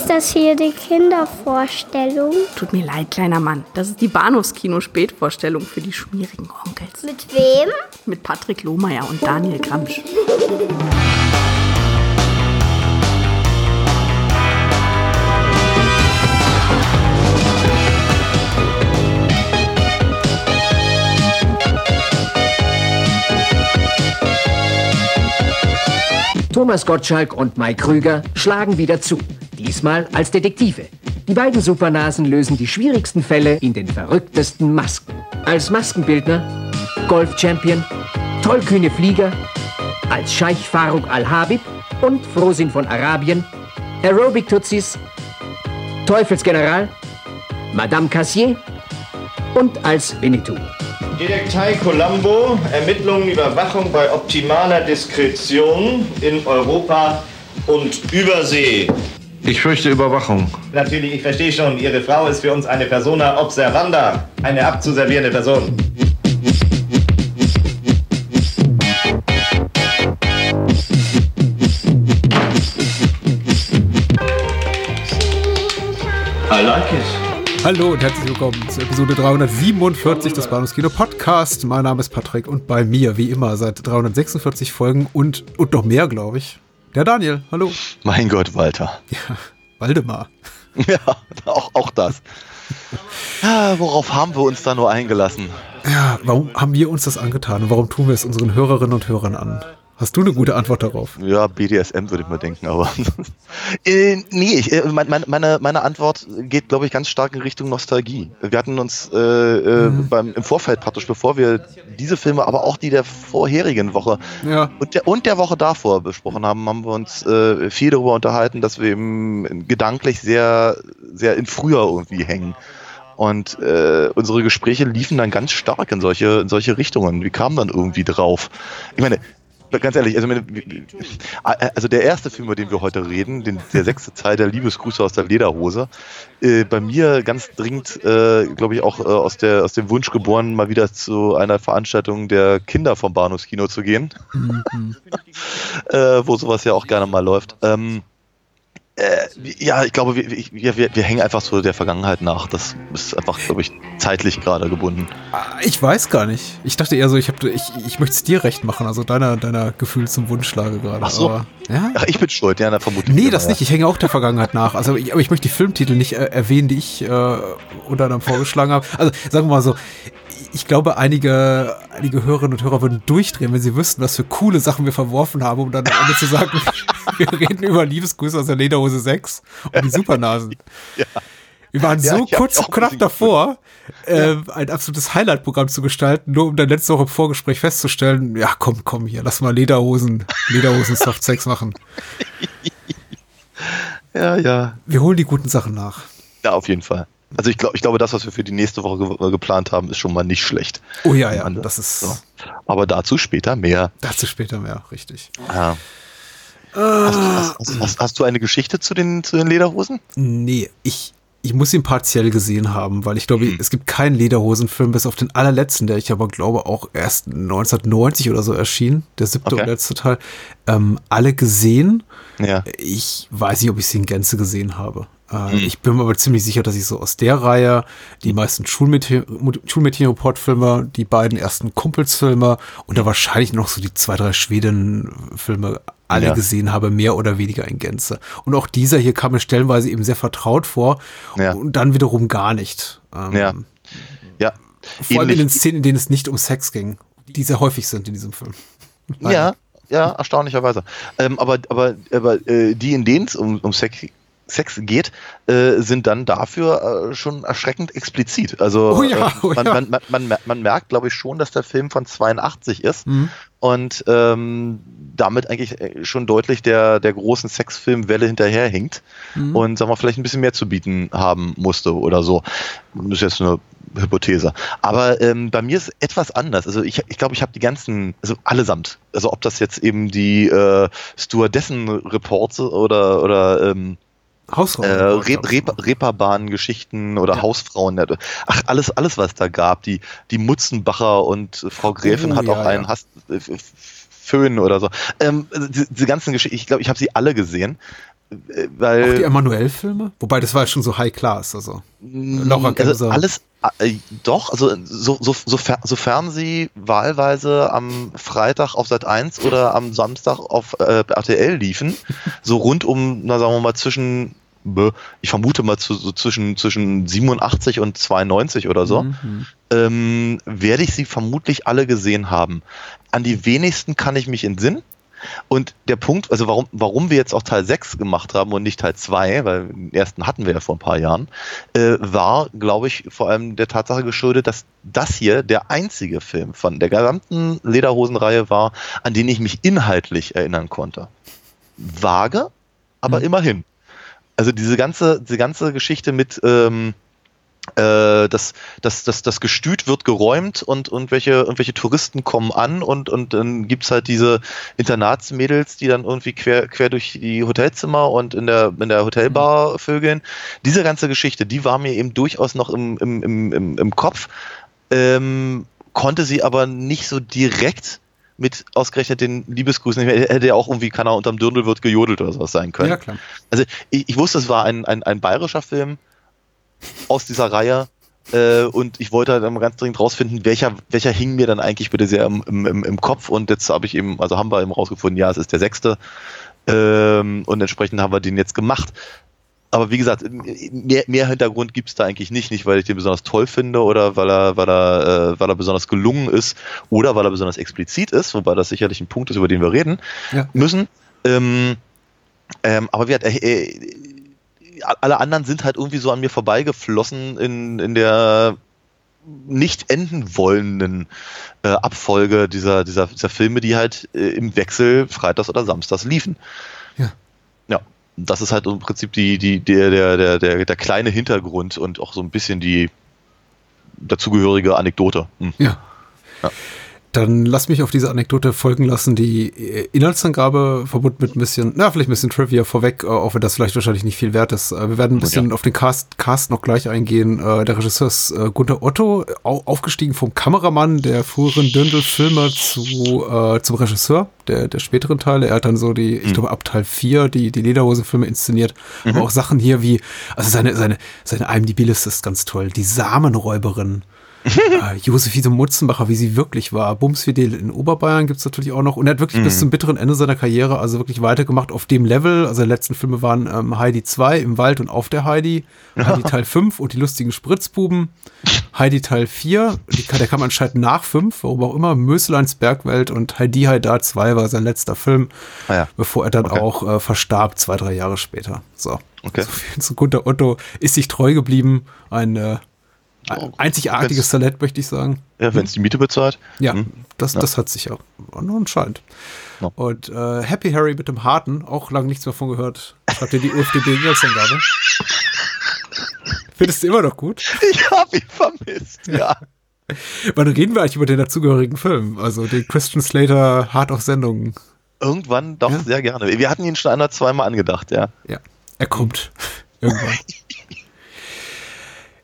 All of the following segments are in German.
Ist das hier die Kindervorstellung? Tut mir leid, kleiner Mann. Das ist die Bahnhofskino-Spätvorstellung für die schmierigen Onkels. Mit wem? Mit Patrick Lohmeier und Daniel Gramsch. Thomas Gottschalk und Mike Krüger schlagen wieder zu. Diesmal als Detektive. Die beiden Supernasen lösen die schwierigsten Fälle in den verrücktesten Masken. Als Maskenbildner, Golf-Champion, tollkühne Flieger, als Scheich Faruk Al-Habib und Frosin von Arabien, Aerobic-Tutsis, Teufelsgeneral, Madame Cassier und als Winnetou. Detektei Colombo, Ermittlungen, Überwachung bei optimaler Diskretion in Europa und Übersee. Ich fürchte Überwachung. Natürlich, ich verstehe schon, Ihre Frau ist für uns eine Persona observanda, eine abzuservierende Person. I like it. Hallo und herzlich willkommen zur Episode 347 des Bahnhofskino Podcast. Mein Name ist Patrick und bei mir, wie immer, seit 346 Folgen und, und noch mehr, glaube ich, der Daniel. Hallo. Mein Gott, Walter. Ja, Waldemar. Ja, auch, auch das. Ah, worauf haben wir uns da nur eingelassen? Ja, warum haben wir uns das angetan und warum tun wir es unseren Hörerinnen und Hörern an? Hast du eine gute Antwort darauf? Ja, BDSM würde ich mal denken, aber. äh, nee, ich, äh, meine, meine, meine Antwort geht, glaube ich, ganz stark in Richtung Nostalgie. Wir hatten uns äh, äh, Mhm. beim, im Vorfeld praktisch, bevor wir diese Filme, aber auch die der vorherigen Woche Ja. und der, und der Woche davor besprochen haben, haben wir uns äh, viel darüber unterhalten, dass wir eben gedanklich sehr, sehr in früher irgendwie hängen. Und äh, unsere Gespräche liefen dann ganz stark in solche, in solche Richtungen. Wir kamen dann irgendwie drauf. Ich meine, ganz ehrlich, also, meine, also der erste Film, über den wir heute reden, den, der sechste Teil der Liebesgrüße aus der Lederhose, äh, bei mir ganz dringend, äh, glaube ich, auch äh, aus, der, aus dem Wunsch geboren, mal wieder zu einer Veranstaltung der Kinder vom Bahnhofskino zu gehen, äh, wo sowas ja auch gerne mal läuft. Ähm, äh, ja, ich glaube, wir, wir, wir, wir hängen einfach so der Vergangenheit nach. Das ist einfach, glaube ich, zeitlich gerade gebunden. Ich weiß gar nicht. Ich dachte eher so, ich, hab, ich, ich möchte es dir recht machen, also deiner, deiner Gefühls- und Wunschlage gerade. Ach so. Aber, ja? Ach, ich bin schuld, ja, na, vermutlich. Nee, das ja. nicht. Ich hänge auch der Vergangenheit nach. Also, ich, aber ich möchte die Filmtitel nicht äh, erwähnen, die ich äh, unter anderem vorgeschlagen habe. Also, sagen wir mal so, ich glaube, einige, einige Hörerinnen und Hörer würden durchdrehen, wenn sie wüssten, was für coole Sachen wir verworfen haben, um dann am Ende zu sagen, wir reden über Liebesgrüße aus der Lederhose 6 und die Supernasen. Wir waren Ja, so kurz und knapp davor, äh, ein absolutes Highlight-Programm zu gestalten, nur um dann letzte Woche im Vorgespräch festzustellen, ja, komm, komm hier, lass mal Lederhosen, Lederhosen Softsex machen. Ja, ja. Wir holen die guten Sachen nach. Ja, auf jeden Fall. Also ich glaube, ich glaube, das, was wir für die nächste Woche ge geplant haben, ist schon mal nicht schlecht. Oh ja, ja, das ist So. Aber dazu später mehr. dazu später mehr, richtig. Ja. Hast, du- hast, hast, hast, hast du eine Geschichte zu den, zu den Lederhosen? Nee, ich, ich muss ihn partiell gesehen haben, weil ich glaube, Hm. es gibt keinen Lederhosenfilm bis auf den allerletzten, der ich aber glaube auch erst 1990 oder so erschien, der siebte Okay. und letzte Teil, ähm, alle gesehen. Ja. Ich weiß nicht, ob ich sie in Gänze gesehen habe. Äh, Hm. Ich bin mir aber ziemlich sicher, dass ich so aus der Reihe die meisten Schulmädchen- Schulmädchen-Report-Filme, die beiden ersten Kumpelsfilme und da wahrscheinlich noch so die zwei, drei Schweden-Filme alle Ja. gesehen habe, mehr oder weniger in Gänze. Und auch dieser hier kam mir stellenweise eben sehr vertraut vor Ja. und dann wiederum gar nicht. Ähm, Ja. Ja. Vor allem in den Ähnlich- Szenen, in denen es nicht um Sex ging, die sehr häufig sind in diesem Film. Ja, ja, erstaunlicherweise. Ähm, aber aber, aber äh, die, in denen es um, um Sex, Sex geht, äh, sind dann dafür äh, schon erschreckend explizit. Also Oh ja, äh, oh man, ja. man, man, man merkt, glaube ich, schon, dass der Film von 82 ist Mhm. Und ähm, damit eigentlich äh, schon deutlich der, der großen Sexfilmwelle hinterherhinkt Mhm. und sagen wir vielleicht ein bisschen mehr zu bieten haben musste oder so. Das ist jetzt eine Hypothese. Aber ähm, bei mir ist etwas anders. Also ich, ich glaube, ich habe die ganzen, also allesamt, also ob das jetzt eben die äh, Stewardessen-Reports oder oder ähm, Hausraum. äh, Reeperbahn-Geschichten oder Ja. Hausfrauen, ach alles, alles was da gab. Die die Mutzenbacher und Frau Gräfin Oh, hat ja, auch einen ja. Hass, äh, Föhn oder so. Ähm, also die- diese ganzen Geschichten, ich glaube, ich habe sie alle gesehen. äh, weil Auch die Emanuel-Filme? Wobei, das war schon so High Class, also. Laura also alles äh, doch, also so, so, sofer, sofern sie wahlweise am Freitag auf Sat 1 oder am Samstag auf äh, RTL liefen, so rund um, na sagen wir mal, zwischen ich vermute mal zu, so zwischen, zwischen 87 und 92 oder so, Mhm. ähm, werde ich sie vermutlich alle gesehen haben. An die wenigsten kann ich mich entsinnen. Und der Punkt, also warum, warum wir jetzt auch Teil 6 gemacht haben und nicht Teil 2, weil den ersten hatten wir ja vor ein paar Jahren, äh, war, glaube ich, vor allem der Tatsache geschuldet, dass das hier der einzige Film von der gesamten Lederhosenreihe war, an den ich mich inhaltlich erinnern konnte. Vage, aber Mhm. immerhin. Also diese ganze, diese ganze Geschichte mit ähm, äh, das, das, das, das Gestüt wird geräumt und irgendwelche, irgendwelche Touristen kommen an und, und dann gibt's halt diese Internatsmädels, die dann irgendwie quer, quer durch die Hotelzimmer und in der, in der Hotelbar vögeln. Diese ganze Geschichte, die war mir eben durchaus noch im, im, im, im, im Kopf, ähm, konnte sie aber nicht so direkt mit ausgerechnet den Liebesgrüßen. Hätte ja auch irgendwie, keiner unterm Dirndl wird gejodelt oder sowas sein können. Ja, klar. Also ich, ich wusste, es war ein, ein, ein bayerischer Film aus dieser Reihe äh, und ich wollte halt dann ganz dringend rausfinden, welcher, welcher hing mir dann eigentlich bitte sehr im, im, im- im Kopf und jetzt habe ich eben, also haben wir eben rausgefunden, ja, es ist der sechste ähm, und entsprechend haben wir den jetzt gemacht. Aber wie gesagt, mehr, mehr Hintergrund gibt's da eigentlich nicht. Nicht, weil ich den besonders toll finde oder weil er, weil er, äh, weil er besonders gelungen ist oder weil er besonders explizit ist, wobei das sicherlich ein Punkt ist, über den wir reden Ja. müssen. Ähm, ähm, aber wie gesagt, äh, äh, alle anderen sind halt irgendwie so an mir vorbeigeflossen in, in der nicht enden wollenden äh, Abfolge dieser, dieser, dieser Filme, die halt äh, im Wechsel freitags oder samstags liefen. Ja. Das ist halt im Prinzip die, die, der, der, der, der, der kleine Hintergrund und auch so ein bisschen die dazugehörige Anekdote. Hm. Ja. Ja. Dann lass mich auf diese Anekdote folgen lassen, die äh, Inhaltsangabe verbunden mit ein bisschen, na, vielleicht ein bisschen Trivia vorweg, äh, auch wenn das vielleicht wahrscheinlich nicht viel wert ist. Äh, Wir werden ein bisschen auf den Cast, Cast noch gleich eingehen. Der Regisseur ist Gunter Otto, au- aufgestiegen vom Kameramann der früheren Dirndl-Filme zu, äh, zum Regisseur der, der späteren Teile. Er hat dann so die, ich glaube, ab Teil 4 die, die Lederhosen-Filme inszeniert. Aber auch Sachen hier wie, also seine, seine, seine IMDb-Liste ist ganz toll. Die Samenräuberin äh, Josephine Mutzenbacher, wie sie wirklich war. Bumsfidel in Oberbayern gibt's natürlich auch noch. Und er hat wirklich bis zum bitteren Ende seiner Karriere also wirklich weitergemacht auf dem Level. Also die letzten Filme waren ähm, Heidi 2 im Wald und auf der Heidi, Heidi Teil 5 und die lustigen Spritzbuben, Heidi Teil 4, die, der kam anscheinend nach 5, warum auch immer, Mösleins Bergwelt und Heidi Haidar 2 war sein letzter Film, Ah ja. bevor er dann Okay. auch äh, verstarb, zwei, drei Jahre später. So. Okay. So viel zu Gunter Otto ist sich treu geblieben. Ein äh, ein einzigartiges Talent, möchte ich sagen. Ja, wenn es die Miete bezahlt. Ja, Hm. das, Ja. das hat sich ja anscheinend. Ja. Und äh, Happy Harry mit dem Harten, auch lange nichts mehr von gehört. Habt ihr die UFDB-Inhaltsangabe? Findest du immer noch gut? Ich habe ihn vermisst, ja. Wann reden wir eigentlich über den dazugehörigen Film? Also den Christian Slater Hart auf Sendung. Irgendwann doch Ja. sehr gerne. Wir hatten ihn schon einer zweimal angedacht, ja. Ja, er kommt. Irgendwann.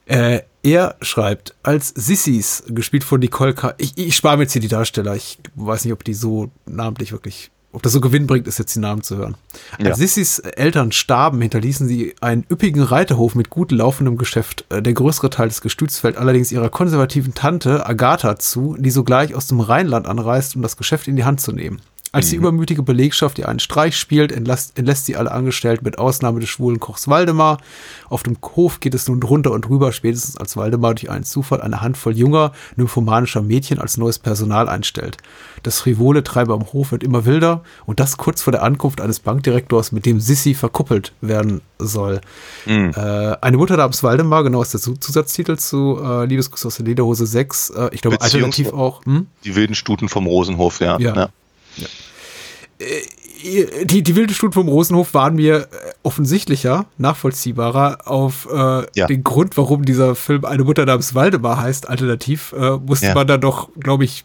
äh, er schreibt, als Sissis, gespielt von Nicole K. Ich, ich spare mir jetzt hier die Darsteller. Ich weiß nicht, ob die so namentlich wirklich, ob das so Gewinn bringt, ist jetzt die Namen zu hören. Als Ja. Sissis Eltern starben, hinterließen sie einen üppigen Reiterhof mit gut laufendem Geschäft. Äh, Der größere Teil des Gestüts fällt allerdings ihrer konservativen Tante Agatha zu, die sogleich aus dem Rheinland anreist, um das Geschäft in die Hand zu nehmen. Als die übermütige Belegschaft ihr einen Streich spielt, entlässt, entlässt sie alle Angestellten mit Ausnahme des schwulen Kochs Waldemar. Auf dem Hof geht es nun drunter und drüber, spätestens als Waldemar durch einen Zufall eine Handvoll junger, nymphomanischer Mädchen als neues Personal einstellt. Das frivole Treiben am Hof wird immer wilder und das kurz vor der Ankunft eines Bankdirektors, mit dem Sissi verkuppelt werden soll. Mhm. Äh, eine Mutter namens Waldemar, genau ist der Zu- Zusatztitel zu äh, Liebeskuss aus der Lederhose 6. Äh, ich glaube, alternativ auch. Hm? Die wilden Stuten vom Rosenhof, ja. Ja. Die, die wilde Studie vom Rosenhof waren mir äh, offensichtlicher, nachvollziehbarer auf äh, Ja. den Grund, warum dieser Film eine Mutter namens Waldemar heißt. Alternativ äh, musste Ja. man dann doch, glaube ich,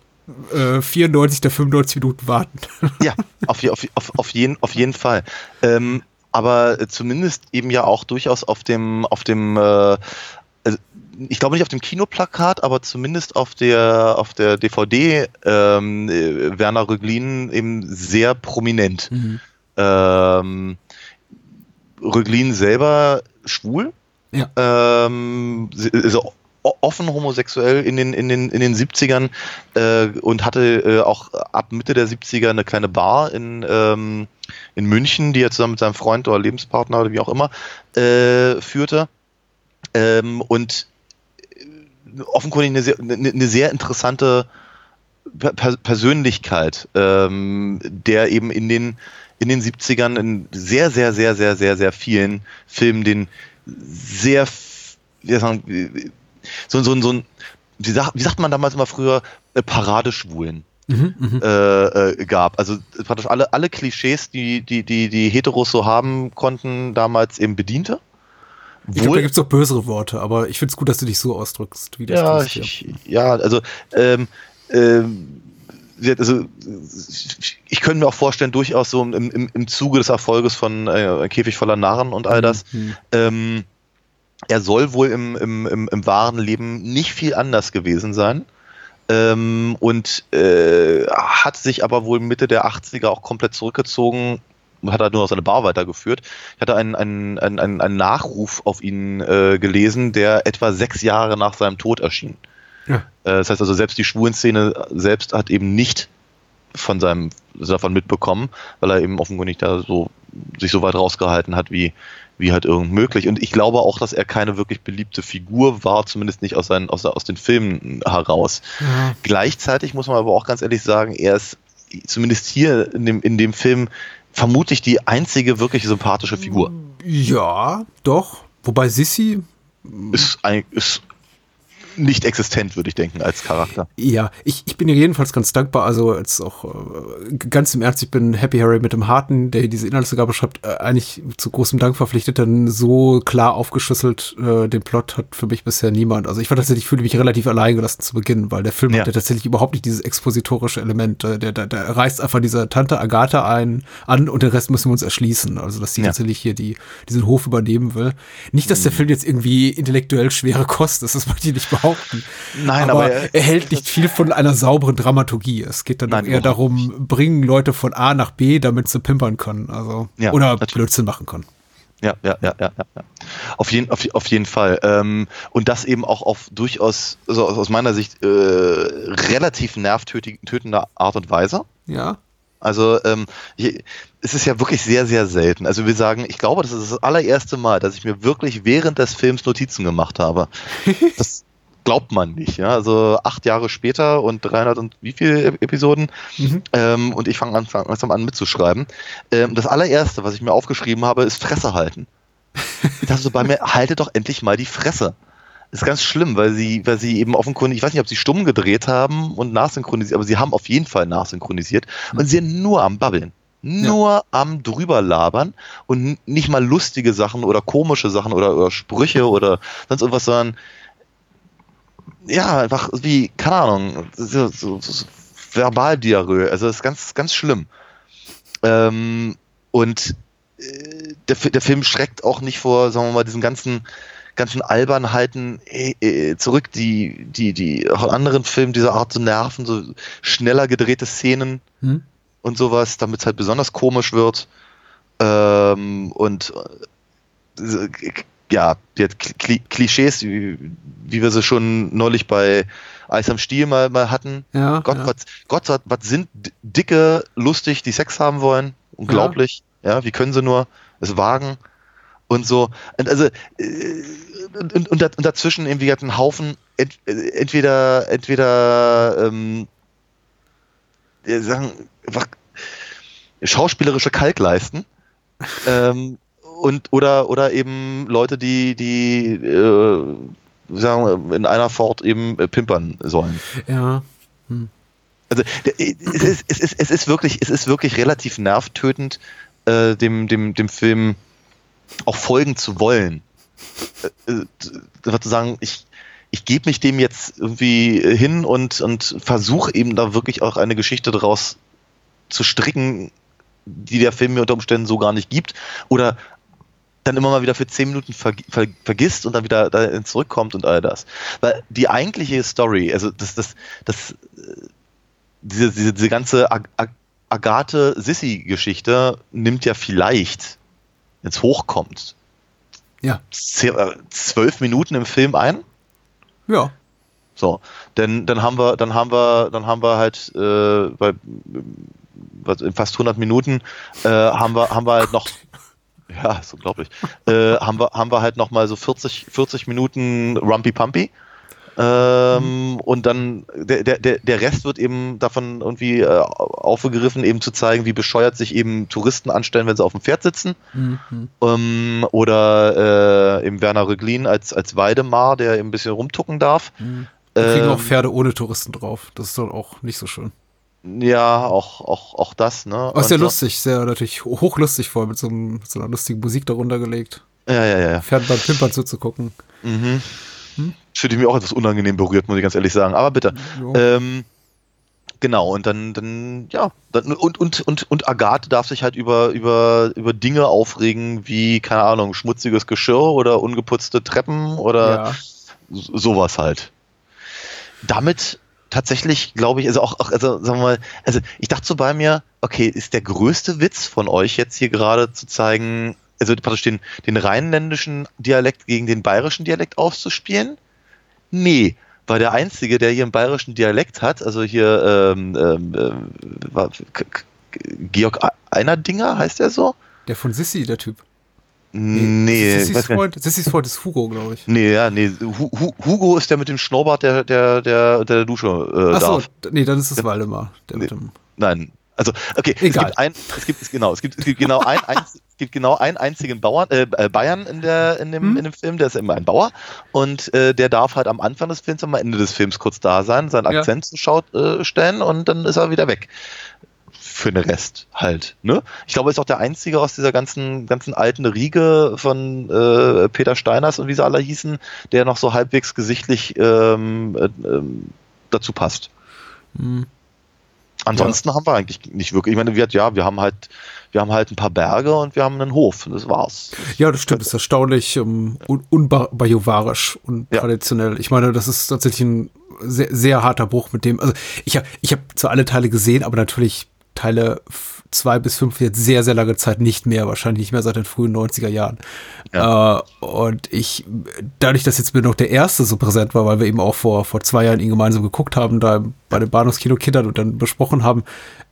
äh, 94 der 95 Minuten warten. Ja, auf, auf, auf, auf, jeden, auf jeden Fall. Ähm, aber äh, zumindest eben ja auch durchaus auf dem, auf dem, äh, ich glaube nicht auf dem Kinoplakat, aber zumindest auf der, auf der DVD ähm, äh, Werner Röglin eben sehr prominent. Ähm, Röglin selber schwul. Ja. Ähm, also offen homosexuell in den, in den, in den 70ern äh, und hatte äh, auch ab Mitte der 70er eine kleine Bar in, ähm, in München, die er zusammen mit seinem Freund oder Lebenspartner oder wie auch immer äh, führte. Ähm, und offenkundig eine sehr, eine, eine sehr interessante Per- Per Persönlichkeit, ähm, der eben in den, in den 70ern in sehr, sehr, sehr, sehr, sehr, sehr vielen Filmen den sehr, wie sagen, so, so, so ein, wie sagt, wie sagt man damals immer früher, äh, Paradeschwulen Mhm, mhm. äh, äh, gab. Also praktisch alle, alle Klischees, die, die, die, die Heteros so haben konnten, damals eben bediente. Ich glaube, da gibt es auch bösere Worte, aber ich finde es gut, dass du dich so ausdrückst, wie das ja, tust, ich, ja, also, ähm, ähm, also ich, könnte mir auch vorstellen, durchaus so im, im, im Zuge des Erfolges von äh, Käfig voller Narren und all das, Mhm. ähm, er soll wohl im, im, im, im wahren Leben nicht viel anders gewesen sein. Ähm, und äh, hat sich aber wohl Mitte der 80er auch komplett zurückgezogen hat halt nur noch seine Bar weitergeführt. Ich hatte einen, einen, einen, einen einen Nachruf auf ihn äh, gelesen, der etwa sechs Jahre nach seinem Tod erschien. Ja. Äh, das heißt also, selbst die Schwulenszene selbst hat eben nicht von seinem davon mitbekommen, weil er eben offenkundig da so sich so weit rausgehalten hat, wie, wie halt irgend möglich. Und ich glaube auch, dass er keine wirklich beliebte Figur war, zumindest nicht aus, seinen, aus, aus den Filmen heraus. Ja. Gleichzeitig muss man aber auch ganz ehrlich sagen, er ist zumindest hier in dem, in dem Film vermutlich die einzige wirklich sympathische Figur. ja, doch. Wobei Sissy, Ist, ein, ist nicht existent, würde ich denken, als Charakter. Ja, ich, ich bin ihr jedenfalls ganz dankbar. Also jetzt auch äh, ganz im Ernst, ich bin Happy Harry mit dem Harten, der diese Inhaltsangabe schreibt, äh, eigentlich zu großem Dank verpflichtet, denn so klar aufgeschlüsselt äh, den Plot hat für mich bisher niemand. Also ich war tatsächlich, ich fühle mich relativ allein gelassen zu Beginn, weil der Film Ja. hat ja tatsächlich überhaupt nicht dieses expositorische Element. Äh, Der, der, der reißt einfach dieser Tante Agatha ein an und den Rest müssen wir uns erschließen. Also dass sie Ja. tatsächlich hier die, diesen Hof übernehmen will. Nicht, dass der Film jetzt irgendwie intellektuell schwere Kost ist, das möchte ich nicht behaupten. Nein, aber, aber er, er- hält nicht viel von einer sauberen Dramaturgie. Es geht dann Nein, eher darum, bringen Leute von A nach B, damit sie pimpern können. Also, Ja, oder natürlich. Blödsinn machen können. Ja, ja, ja, ja, ja. Auf jeden, auf, auf jeden Fall. Ähm, und das eben auch auf durchaus, also aus aus meiner Sicht, äh, relativ nervtötender Art und Weise. Ja. Also ähm, ich, es ist ja wirklich sehr, sehr selten. Also wir sagen, ich glaube, das ist das allererste Mal, dass ich mir wirklich während des Films Notizen gemacht habe. Das glaubt man nicht. Ja? Also acht Jahre später und 300 und wie viele Ep- Episoden Mhm. ähm, und ich fange an, fang langsam an mitzuschreiben. Ähm, das allererste, was ich mir aufgeschrieben habe, ist Fresse halten. Ich dachte so bei mir, halte doch endlich mal die Fresse. Das ist ganz schlimm, weil sie, weil sie eben offenkundig, ich weiß nicht, ob sie stumm gedreht haben und nachsynchronisiert, aber sie haben auf jeden Fall nachsynchronisiert und sie sind nur am Babbeln. Nur am drüber labern und nicht mal lustige Sachen oder komische Sachen oder, oder Sprüche oder sonst irgendwas, sondern ja, einfach wie, keine Ahnung, so, so, so Verbaldiarrhoe. Also das ist ganz, ganz schlimm. Ähm, und äh, der, der Film schreckt auch nicht vor, sagen wir mal, diesen ganzen ganzen Albernheiten äh, äh, zurück, die, die, die auch in anderen Filmen dieser Art zu nerven, so schneller gedrehte Szenen Hm? und sowas, damit es halt besonders komisch wird. Ähm, und äh, ja, die hat Kli Klischees, wie, wie wir sie schon neulich bei Eis am Stiel mal, mal hatten. Ja. Gott, ja. was, Gott, was, was sind Dicke lustig, die Sex haben wollen? Unglaublich. Ja, wie können sie nur es wagen? Und so. Und also, äh, und, und, und da- und dazwischen irgendwie hat ein Haufen ent, entweder, entweder, ähm, äh, sagen, einfach schauspielerische Kalkleisten, ähm, und, oder, oder eben Leute, die, die, äh, sagen in einer Fort eben äh, pimpern sollen. ja. Also der- es ist, es ist, es ist wirklich, es ist wirklich relativ nervtötend, äh, dem, dem, dem Film auch folgen zu wollen. Äh, äh, zu sagen, ich, ich gebe mich dem jetzt irgendwie hin und, und versuche eben da wirklich auch eine Geschichte daraus zu stricken, die der Film mir unter Umständen so gar nicht gibt. Oder dann immer mal wieder für zehn Minuten ver ver vergisst und dann wieder da zurückkommt und all das. Weil die eigentliche Story, also das, das, das, äh, diese, diese, diese ganze Ag Ag Agathe-Sissy-Geschichte nimmt ja vielleicht wenn es hochkommt, Ja. äh, zwölf Minuten im Film ein. Ja. So, denn dann haben wir, dann haben wir, dann haben wir halt äh, bei was, in fast 100 Minuten äh, haben wir, haben wir halt noch, ja, ist unglaublich, äh, haben wir, haben wir halt noch mal so 40, 40 Minuten Rumpy Pumpy. Ähm, Und dann der, der, der Rest wird eben davon irgendwie äh, aufgegriffen, eben zu zeigen, wie bescheuert sich eben Touristen anstellen, wenn sie auf dem Pferd sitzen. Mhm. Ähm, oder äh, eben Werner Röglin als, als Weidemar, der eben ein bisschen rumtucken darf. Da kriegen Ähm, auch Pferde ohne Touristen drauf. Das ist dann auch nicht so schön. Ja, auch, auch, auch das, ne? Aber sehr Und so- lustig, sehr natürlich hochlustig vor, mit so, einem, mit so einer lustigen Musik darunter gelegt. Ja, ja, ja. ja. Pferden beim Pimpern zuzugucken. Mhm. Fühlte mich auch etwas unangenehm berührt, muss ich ganz ehrlich sagen. Aber bitte. Ähm, genau, und dann, dann, ja, dann, und, und, und, und Agathe darf sich halt über, über, über Dinge aufregen, wie, keine Ahnung, schmutziges Geschirr oder ungeputzte Treppen oder ja. so- sowas halt. Damit tatsächlich, glaube ich, also auch, also sagen wir mal, also ich dachte so bei mir, okay, ist der größte Witz von euch jetzt hier gerade zu zeigen, also praktisch den, den rheinländischen Dialekt gegen den bayerischen Dialekt aufzuspielen? Nee, weil der Einzige, der hier einen bayerischen Dialekt hat, also hier ähm, ähm, ähm, war- Georg Einerdinger, heißt er so? Der von Sissy, der Typ. Nee, nicht. Freund, Sissys Freund ist Hugo, glaube ich. Nee, ja, nee. Hu Hu Hugo ist der mit dem Schnurrbart, der, der, der der Dusche äh, Achso, darf. nee, dann ist es Ja. Waldemar. Dem, Nein. Also, okay, es Egal. gibt ein, es gibt, es, genau, es gibt, es gibt genau ein, ein es gibt genau einen einzigen Bauern, äh, äh, Bayern in der, in dem, Hm. in dem Film, der ist immer ein Bauer und äh, der darf halt am Anfang des Films und am Ende des Films kurz da sein, seinen Ja. Akzent zur Schau äh, stellen und dann ist er wieder weg. Für den Rest halt, ne? Ich glaube, er ist auch der einzige aus dieser ganzen, ganzen alten Riege von äh, Peter Steiners und wie sie alle hießen, der noch so halbwegs gesichtlich ähm, äh, ähm, dazu passt. Hm. Ansonsten haben wir eigentlich nicht wirklich. Ich meine, wir, ja, wir haben halt, wir haben halt ein paar Berge und wir haben einen Hof. Und das war's. Ja, das stimmt. Das ist erstaunlich um, un unbajovarisch und Ja. traditionell. Ich meine, das ist tatsächlich ein sehr, sehr harter Bruch mit dem. Also ich habe ich hab zwar alle Teile gesehen, aber natürlich Teile f- zwei bis fünf jetzt sehr, sehr lange Zeit nicht mehr. Wahrscheinlich nicht mehr seit den frühen 90er Jahren. Äh, und ich, dadurch, dass jetzt mir noch der erste so präsent war, weil wir eben auch vor, vor zwei Jahren ihn gemeinsam geguckt haben, da bei den Bahnhofskino Kindern und dann besprochen haben,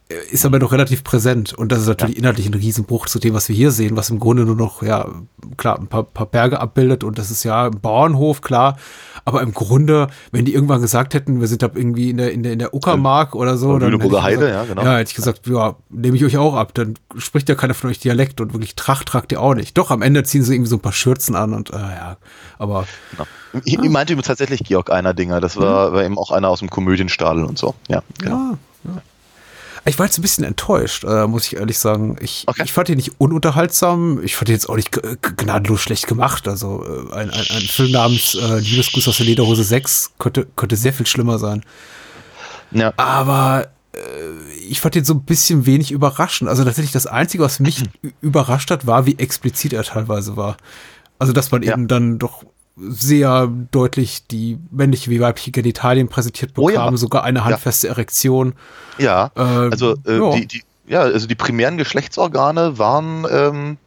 äh, ist aber noch relativ präsent. Und das ist natürlich inhaltlich ein Riesenbruch zu dem, was wir hier sehen, was im Grunde nur noch, ja, klar, ein paar, paar Berge abbildet und das ist ja ein Bauernhof, klar. Aber im Grunde, wenn die irgendwann gesagt hätten, wir sind da irgendwie in der, in der, in der Uckermark oder so, Oder dann hätte ich Lüneburger Heide, gesagt, ja, genau. Ja, hätte ich gesagt, ja, nehme ich euch auch ab. Dann spricht ja keiner von euch Dialekt und wirklich Tracht tragt ihr auch nicht. Doch, am Ende ziehen sie irgendwie so ein paar Schürzen an und, äh, ja, aber Genau. Ich, ich meinte übrigens tatsächlich Georg Einerdinger. Das war, war eben auch einer aus dem Komödienstadel und so. Ja, genau. Ja, ja. Ich war jetzt ein bisschen enttäuscht, äh, muss ich ehrlich sagen. Ich, Okay. ich fand ihn nicht ununterhaltsam. Ich fand ihn jetzt auch nicht gnadenlos schlecht gemacht. Also äh, ein, ein, ein Film namens äh, Liebesgruß aus der Lederhose 6 könnte, könnte sehr viel schlimmer sein. Ja. Aber äh, ich fand ihn so ein bisschen wenig überraschend. Also tatsächlich das Einzige, was mich überrascht hat, war, wie explizit er teilweise war. Also dass man Ja. eben dann doch sehr deutlich die männliche wie weibliche Genitalien präsentiert Oh ja. sogar eine handfeste Erektion. Ja, Ähm, also äh, ja. die, die, ja, also die primären Geschlechtsorgane waren ähm,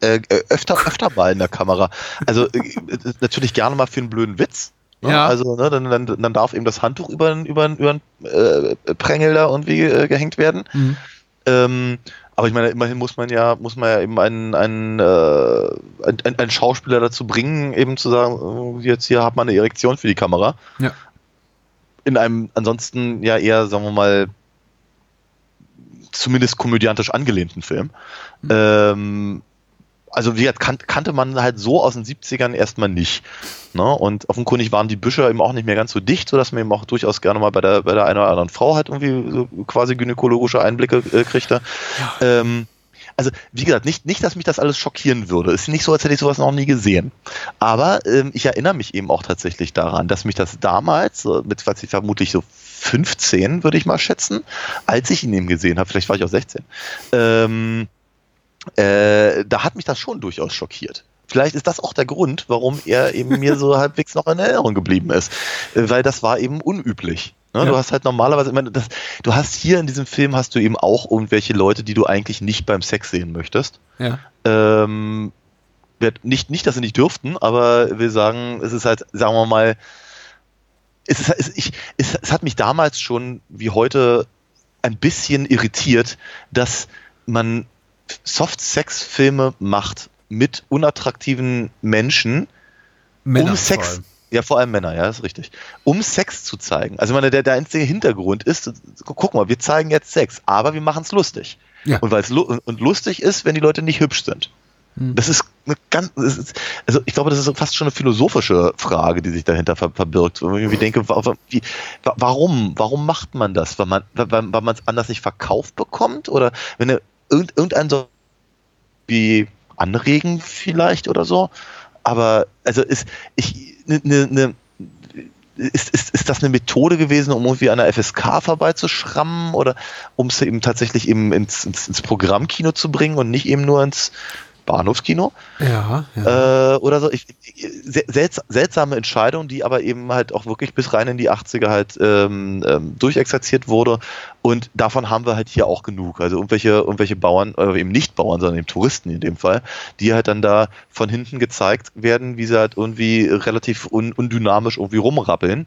äh, äh, öfter, öfter mal in der Kamera. Also äh, äh, natürlich gerne mal für einen blöden Witz. ne? Ja. Also ne, dann, dann, dann darf eben das Handtuch über den über, über den, äh, Prängel da irgendwie äh, gehängt werden. Mhm. Ähm, aber ich meine, immerhin muss man ja, muss man ja eben einen, einen, äh, einen, einen Schauspieler dazu bringen, eben zu sagen, äh, jetzt hier hat man eine Erektion für die Kamera. Ja. In einem ansonsten ja eher, sagen wir mal, zumindest komödiantisch angelehnten Film. Ähm, also wie gesagt, kan kannte man halt so aus den 70ern erstmal nicht. Ne? Und offenkundig waren die Büsche eben auch nicht mehr ganz so dicht, sodass man eben auch durchaus gerne mal bei der, bei der einen oder anderen Frau halt irgendwie so quasi gynäkologische Einblicke äh, kriegte. Ähm, also, wie gesagt, nicht, nicht, dass mich das alles schockieren würde. Ist nicht so, als hätte ich sowas noch nie gesehen. Aber ähm, ich erinnere mich eben auch tatsächlich daran, dass mich das damals, mit, was ich vermutlich so 15, würde ich mal schätzen, als ich ihn eben gesehen habe, vielleicht war ich auch 16, ähm, äh, da hat mich das schon durchaus schockiert. Vielleicht ist das auch der Grund, warum er eben mir so halbwegs noch in Erinnerung geblieben ist. Äh, Weil das war eben unüblich. Ne? Ja. Du hast halt normalerweise, ich meine, das, du hast hier in diesem Film hast du eben auch irgendwelche Leute, die du eigentlich nicht beim Sex sehen möchtest. Ja. Ähm, nicht, nicht, dass sie nicht dürften, aber wir sagen, es ist halt, sagen wir mal, es, ist, es, ich, es, es hat mich damals schon wie heute ein bisschen irritiert, dass man Soft-Sex-Filme macht mit unattraktiven Menschen, Männer um vor Sex, allem. ja vor allem Männer, ja, ist richtig, um Sex zu zeigen. Also ich meine, der, der einzige Hintergrund ist, guck mal, wir zeigen jetzt Sex, aber wir machen es lustig. Ja. Und weil es lu und lustig ist, wenn die Leute nicht hübsch sind. Hm. Das ist eine ganz, ist, also ich glaube, das ist fast schon eine philosophische Frage, die sich dahinter ver verbirgt. Wo ich irgendwie denke, wie, wa warum, warum macht man das? Weil man, weil, weil man es anders nicht verkauft bekommt? Oder wenn er irgend, irgendein so wie anregen vielleicht oder so? Aber also ist ich ne, ne, ne, ist, ist, ist das eine Methode gewesen, um irgendwie an der FSK vorbeizuschrammen oder um es eben tatsächlich eben ins, ins, ins Programmkino zu bringen und nicht eben nur ins Bahnhofskino Ja, ja. äh, oder so. Ich, ich, sel- selts seltsame Entscheidung, die aber eben halt auch wirklich bis rein in die 80er halt ähm, ähm, durchexerziert wurde. Und davon haben wir halt hier auch genug. Also irgendwelche, irgendwelche Bauern, äh, eben nicht Bauern, sondern eben Touristen in dem Fall, die halt dann da von hinten gezeigt werden, wie sie halt irgendwie relativ un undynamisch irgendwie rumrappeln.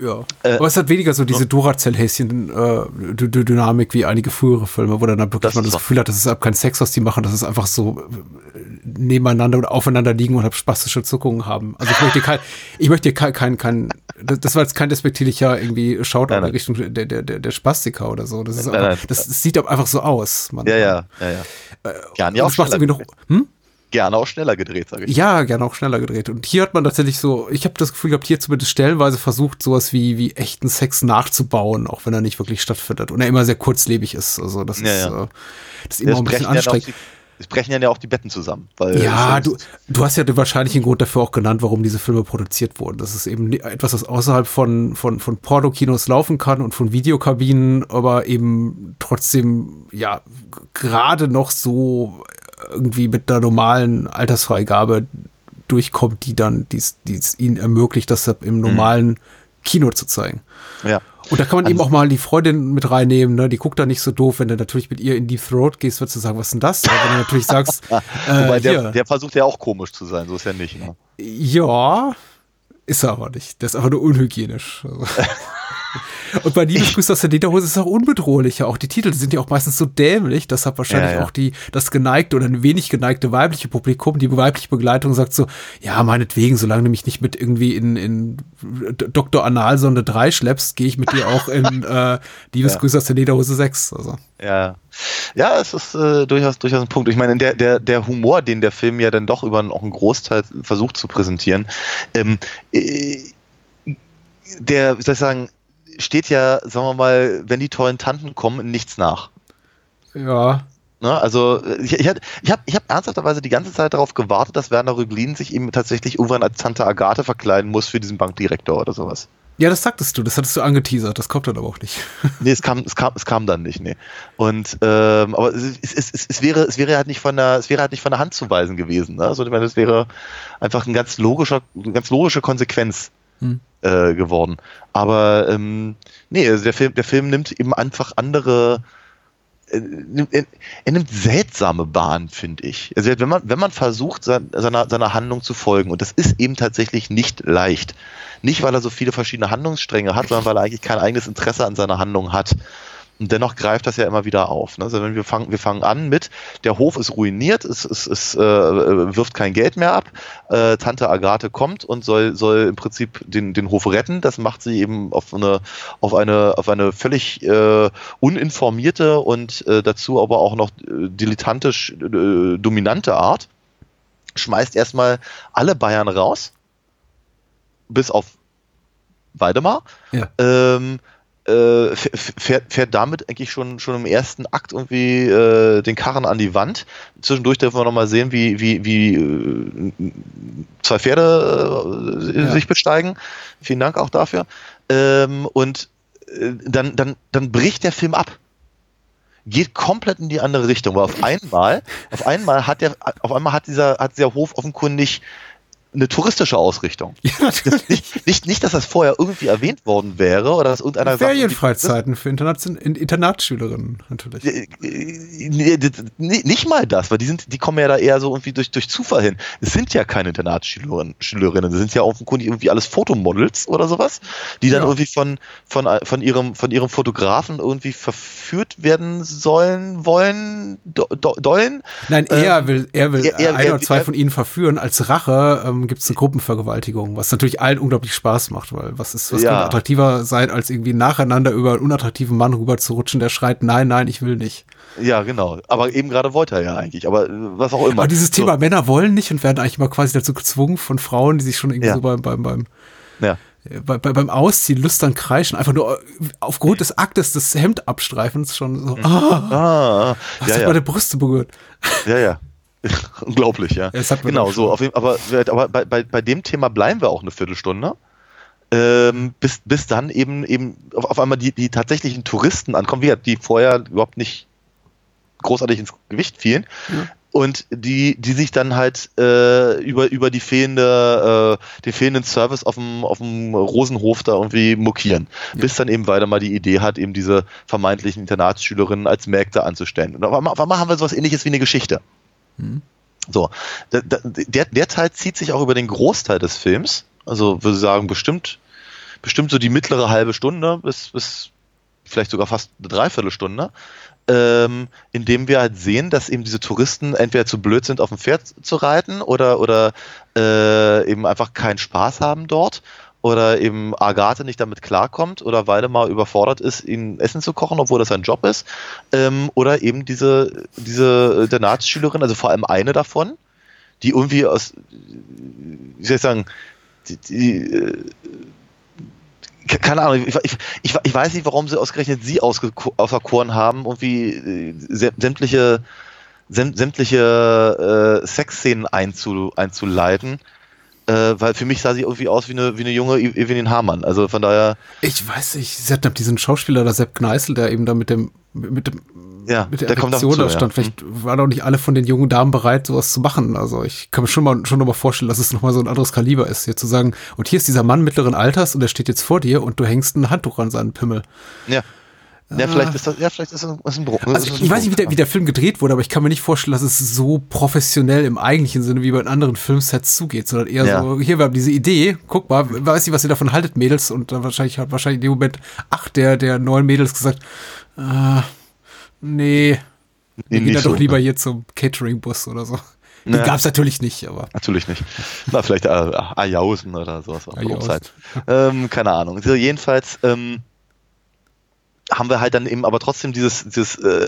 ja. äh, Aber es hat weniger so diese Duracell-Häschen-Dynamik wie einige frühere Filme, wo dann, wirklich Das man das. Gefühl hat, das ist ab kein Sex, was die machen, das ist einfach so äh, nebeneinander oder aufeinander liegen und hab spastische Zuckungen haben. Also ich möchte kein, ich möchte kein, kein, kein das, das war jetzt kein despektierlicher irgendwie Schaut Nein, in nein. Richtung der, der, der, der Spastiker oder so. Das ist Nein, einfach, nein. das, das sieht einfach so aus. Man, Ja, ja, ja, ja. Gerne Ja, auch, das schneller, noch, hm? gerne auch schneller gedreht, sage ich. Ja, gerne auch schneller gedreht. Und hier hat man tatsächlich so, ich habe das Gefühl gehabt, hier zumindest stellenweise versucht, sowas wie, wie echten Sex nachzubauen, auch wenn er nicht wirklich stattfindet. Und er immer sehr kurzlebig ist. Also das Ja, ist, ja. äh, das ist immer es ein bisschen anstrengend. Es brechen ja auch die Betten zusammen. Weil Ja, du, du hast ja den wahrscheinlichen Grund dafür auch genannt, warum diese Filme produziert wurden. Das ist eben etwas, was außerhalb von, von, von Pornokinos laufen kann und von Videokabinen, aber eben trotzdem, ja, gerade noch so irgendwie mit einer normalen Altersfreigabe durchkommt, die dann, die es die es ihnen ermöglicht, das im normalen Kino zu zeigen. ja. Und da kann man Also- eben auch mal die Freundin mit reinnehmen, ne? Die guckt da nicht so doof, wenn du natürlich mit ihr in die Throat gehst, würdest du sagen, was ist denn das? Aber wenn du natürlich sagst, äh, Wobei der, der versucht ja auch komisch zu sein, so ist ja nicht. Ne? ja, ist er aber nicht. Der ist einfach nur unhygienisch. Und bei Liebesgrüße aus der Lederhose ist es auch unbedrohlicher. Auch die Titel sind ja auch meistens so dämlich, deshalb wahrscheinlich Ja, ja. auch die, das geneigte oder ein wenig geneigte weibliche Publikum, die weibliche Begleitung sagt so, ja, meinetwegen, solange du mich nicht mit irgendwie in, in Dr. Analsonde 3 schleppst, gehe ich mit dir auch in äh, Liebesgrüße aus der Lederhose 6. Also. Ja, ja, es ist äh, durchaus, durchaus ein Punkt. Ich meine, der, der, der Humor, den der Film ja dann doch über einen- auch einen Großteil versucht zu präsentieren, ähm, äh, der, wie soll ich sagen, steht ja, sagen wir mal, wenn die tollen Tanten kommen, nichts nach. Ja, Ne? Also ich, ich, habe ich hab ernsthafterweise die ganze Zeit darauf gewartet, dass Werner Röglin sich eben tatsächlich irgendwann als Tante Agathe verkleiden muss für diesen Bankdirektor oder sowas. Ja, das sagtest du, das hattest du angeteasert, das kommt dann aber auch nicht. Nee, es kam, es kam, es kam dann nicht, nee. Und ähm, aber es, es, es, es wäre, es wäre halt nicht von der, es wäre halt nicht von der Hand zu weisen gewesen. Ne? Also ich meine, es wäre einfach ein ganz logischer, eine ganz logische Konsequenz Hm. Äh, geworden. Aber ähm, nee, also der Film, der Film nimmt eben einfach andere, äh, er, nimmt seltsame Bahnen, finde ich. Also wenn man, wenn man versucht, sein- seiner, seiner Handlung zu folgen, und das ist eben tatsächlich nicht leicht. Nicht, weil er so viele verschiedene Handlungsstränge hat, sondern weil er eigentlich kein eigenes Interesse an seiner Handlung hat. Und dennoch greift das ja immer wieder auf. Ne? Also wenn wir fangen, wir fangen an mit, der Hof ist ruiniert, es, es, es äh, wirft kein Geld mehr ab, äh, Tante Agathe kommt und soll, soll im Prinzip den, den Hof retten. Das macht sie eben auf eine, auf eine, auf eine völlig äh, uninformierte und äh, dazu aber auch noch äh, dilettantisch äh, dominante Art. Schmeißt erstmal alle Bayern raus, bis auf Waldemar. Ja. Ähm, äh, fährt, fährt damit eigentlich schon, schon im ersten Akt irgendwie äh, den Karren an die Wand. Zwischendurch dürfen wir nochmal sehen, wie, wie, wie äh, zwei Pferde äh, Ja. sich besteigen. Vielen Dank auch dafür. Ähm, und äh, dann, dann, dann bricht der Film ab. Geht komplett in die andere Richtung, weil auf einmal, auf einmal hat der, auf einmal hat dieser, hat dieser Hof offenkundig eine touristische Ausrichtung. Ja, natürlich. Nicht, nicht, nicht, dass das vorher irgendwie erwähnt worden wäre oder dass irgendeiner sagt, Ferienfreizeiten für Internat Internatsschülerinnen natürlich. Äh, äh, nicht mal das, weil die sind, die kommen ja da eher so irgendwie durch, durch Zufall hin. Es sind ja keine Internatsschülerinnen, Schülerinnen, das sind ja offenkundig irgendwie alles Fotomodels oder sowas, die dann Ja. irgendwie von, von, von ihrem, von ihrem Fotografen irgendwie verführt werden sollen, wollen, do, do, dollen. Nein, er will, er will er- er- ein er- oder zwei von ihnen verführen. Als Rache ähm, gibt es eine Gruppenvergewaltigung, was natürlich allen unglaublich Spaß macht, weil was ist, was Ja. kann attraktiver sein, als irgendwie nacheinander über einen unattraktiven Mann rüber zu rutschen, der schreit, nein, nein, ich will nicht. Ja, genau. Aber eben gerade wollte er ja eigentlich, aber äh, was auch immer. Aber dieses So. Thema Männer wollen nicht und werden eigentlich immer quasi dazu gezwungen von Frauen, die sich schon irgendwie Ja. so beim, beim, beim, Ja. äh, bei, bei, beim Ausziehen lüstern kreischen, einfach nur äh, aufgrund des Aktes des Hemdabstreifens schon so, ah, Ah, hast ja, du ja. meine Brüste berührt. Ja, ja. Unglaublich, ja. Genau, so. Auf aber aber bei, bei, bei dem Thema bleiben wir auch eine Viertelstunde. Ähm, bis, bis dann eben eben auf, auf einmal die, die tatsächlichen Touristen ankommen, wie die vorher überhaupt nicht großartig ins Gewicht fielen. Und die, die sich dann halt äh, über, über die fehlende, äh, den fehlenden Service auf dem, auf dem Rosenhof da irgendwie mokieren. Bis dann eben weiter mal die Idee hat, eben diese vermeintlichen Internatsschülerinnen als Mägde anzustellen. Und auf einmal, auf einmal haben wir sowas ähnliches wie eine Geschichte. So, da- da- der, der Teil zieht sich auch über den Großteil des Films. Also würde sagen, bestimmt, bestimmt so die mittlere halbe Stunde bis, bis vielleicht sogar fast eine Dreiviertelstunde, ähm, in dem wir halt sehen, dass eben diese Touristen entweder zu blöd sind, auf dem Pferd zu reiten oder, oder äh, eben einfach keinen Spaß haben dort oder eben Agathe nicht damit klarkommt oder Waldemar überfordert ist, ihnen Essen zu kochen, obwohl das sein Job ist. Ähm, oder eben diese, diese Internatsschülerin, also vor allem eine davon, die irgendwie aus, wie soll ich sagen, die, die äh, ke- keine Ahnung, ich, ich, ich, ich weiß nicht, warum sie ausgerechnet sie auserkoren haben, irgendwie äh, sä- sämtliche, säm, sämtliche äh, Sexszenen einzu, einzuleiten. Äh, weil für mich sah sie irgendwie aus wie eine, wie eine junge E- Evelyn Hamann. Also von daher, Ich weiß nicht, sie hat diesen Schauspieler, der Sepp Gneißel, der eben da mit dem, mit dem, ja, mit der, der Erektion da ja. stand. Vielleicht waren auch nicht alle von den jungen Damen bereit, sowas zu machen. Also ich kann mir schon mal, schon noch mal vorstellen, dass es nochmal so ein anderes Kaliber ist, hier zu sagen, und hier ist dieser Mann mittleren Alters und der steht jetzt vor dir und du hängst ein Handtuch an seinen Pimmel. Ja. Ja, vielleicht ist das, ja, vielleicht ist das ein, ein Bruch. Also ich, ich weiß nicht, wie der, wie der Film gedreht wurde, aber ich kann mir nicht vorstellen, dass es so professionell im eigentlichen Sinne wie bei anderen Filmsets zugeht, sondern eher Ja. so, hier, wir haben diese Idee, guck mal, weiß nicht, was ihr davon haltet, Mädels, und dann wahrscheinlich hat wahrscheinlich in dem Moment acht der, der neun Mädels gesagt, äh, nee, wir gehen da doch lieber ne? hier zum Catering-Bus oder so. Den Ja. gab's natürlich nicht, aber Natürlich nicht. Na, vielleicht äh, Ajausen oder sowas. Ajausen. Ähm, keine Ahnung. So, jedenfalls ähm, haben wir halt dann eben aber trotzdem dieses, dieses äh,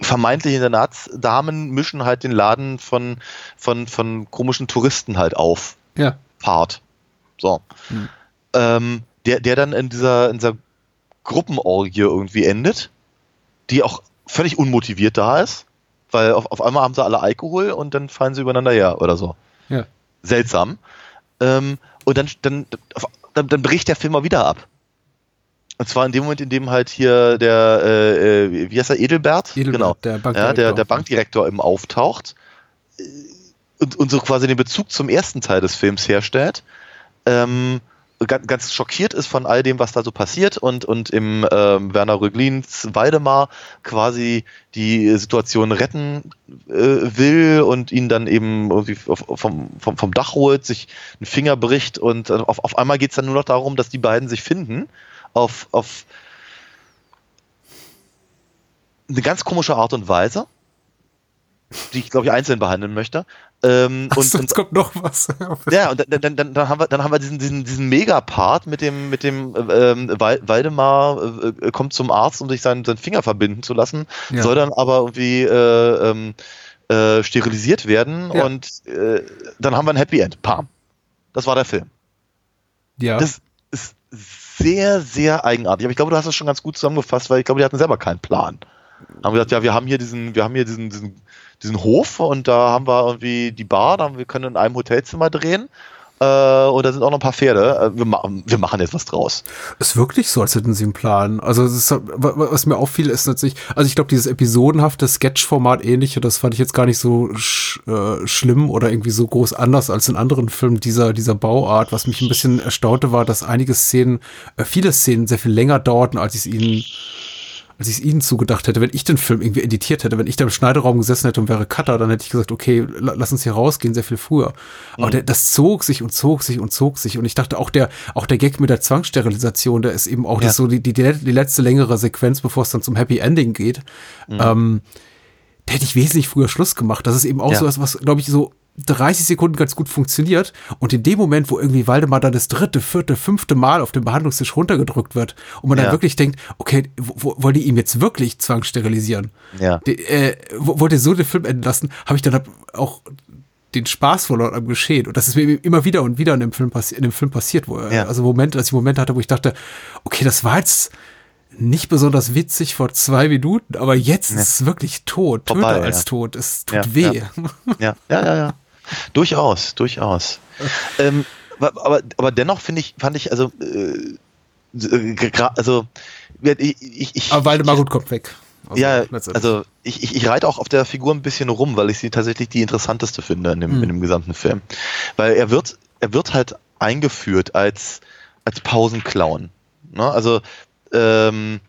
vermeintliche Internatsdamen mischen halt den Laden von, von, von komischen Touristen halt auf. ja. Part. So. Hm. Ähm, der, der dann in dieser, in dieser Gruppenorgie irgendwie endet, die auch völlig unmotiviert da ist, weil auf, auf einmal haben sie alle Alkohol und dann fallen sie übereinander her oder so. Ja. Seltsam. Ähm, und dann, dann, dann, dann bricht der Film mal wieder ab. Und zwar in dem Moment, in dem halt hier der, äh, äh, wie heißt er, Edelbert? Edelbert, genau. der ja, Bankdirektor. der, der Bankdirektor eben auftaucht äh, und, und so quasi den Bezug zum ersten Teil des Films herstellt. Ähm, ganz, ganz schockiert ist von all dem, was da so passiert und, und im ähm, Werner Röglins Weidemar quasi die Situation retten äh, will und ihn dann eben irgendwie vom, vom, vom Dach holt, sich einen Finger bricht und äh, auf, auf einmal geht es dann nur noch darum, dass die beiden sich finden auf, auf eine ganz komische Art und Weise, die ich glaube ich einzeln behandeln möchte. Ähm, Ach und, so, und, jetzt kommt noch was. ja, und dann, dann, dann, dann haben wir, dann haben wir diesen, diesen, diesen Mega-Part mit dem, mit dem ähm, Wal- Waldemar äh, kommt zum Arzt, um sich seinen, seinen Finger verbinden zu lassen, Ja. soll dann aber irgendwie äh, ähm, äh, sterilisiert werden Ja. und äh, dann haben wir ein Happy End. Pam. Das war der Film. ja. Das ist sehr, sehr eigenartig. Aber ich glaube, du hast es schon ganz gut zusammengefasst, weil ich glaube, die hatten selber keinen Plan. Haben gesagt, ja, wir haben hier diesen, wir haben hier diesen, diesen, diesen Hof und da haben wir irgendwie die Bar, da haben, wir können in einem Hotelzimmer drehen und da sind auch noch ein paar Pferde. Äh, wir, ma wir machen jetzt was draus. Ist wirklich so, als hätten sie einen Plan. Also ist, was mir auffiel, ist natürlich, also ich glaube, dieses episodenhafte Sketch-Format ähnliche, das fand ich jetzt gar nicht so sch äh, schlimm oder irgendwie so groß anders als in anderen Filmen dieser, dieser Bauart. Was mich ein bisschen erstaunte, war, dass einige Szenen, äh, viele Szenen sehr viel länger dauerten, als ich es ihnen als ich es ihnen zugedacht hätte, wenn ich den Film irgendwie editiert hätte, wenn ich da im Schneideraum gesessen hätte und wäre Cutter, dann hätte ich gesagt, okay, lass uns hier rausgehen, sehr viel früher. Aber mhm. der, das zog sich und zog sich und zog sich und ich dachte auch der, auch der Gag mit der Zwangssterilisation, der ist eben auch ja. das so die, die, die letzte längere Sequenz, bevor es dann zum Happy Ending geht. Mhm. Ähm, da hätte ich wesentlich früher Schluss gemacht. Das ist eben auch ja. so was, was, glaube ich, so 30 Sekunden ganz gut funktioniert und in dem Moment, wo irgendwie Waldemar dann das dritte, vierte, fünfte Mal auf dem Behandlungstisch runtergedrückt wird und man ja. dann wirklich denkt, okay, wo, wollt ihr ihm jetzt wirklich zwangssterilisieren? Ja. Die, äh, wollt ihr so den Film enden lassen? Habe ich dann auch den Spaß verloren am Geschehen. Und das ist mir immer wieder und wieder in dem Film, passi in dem Film passiert, wo, ja. also Momente, als ich Momente hatte, wo ich dachte, okay, das war jetzt nicht besonders witzig vor zwei Minuten, aber jetzt nee. ist es wirklich tot, Vorbei, töter als ja. tot. Es tut ja, weh. Ja, ja, ja, ja. Durchaus, durchaus. ähm, aber, aber dennoch finde ich, fand ich, also, äh, also, ich, ich, ich Aber Waldemar gut kommt weg. Also, ja, also ich, ich, ich reite auch auf der Figur ein bisschen rum, weil ich sie tatsächlich die interessanteste finde in dem, hm. in dem gesamten Film. Weil er wird, er wird halt eingeführt als, als Pausenclown. Ne? Also, ähm, äh,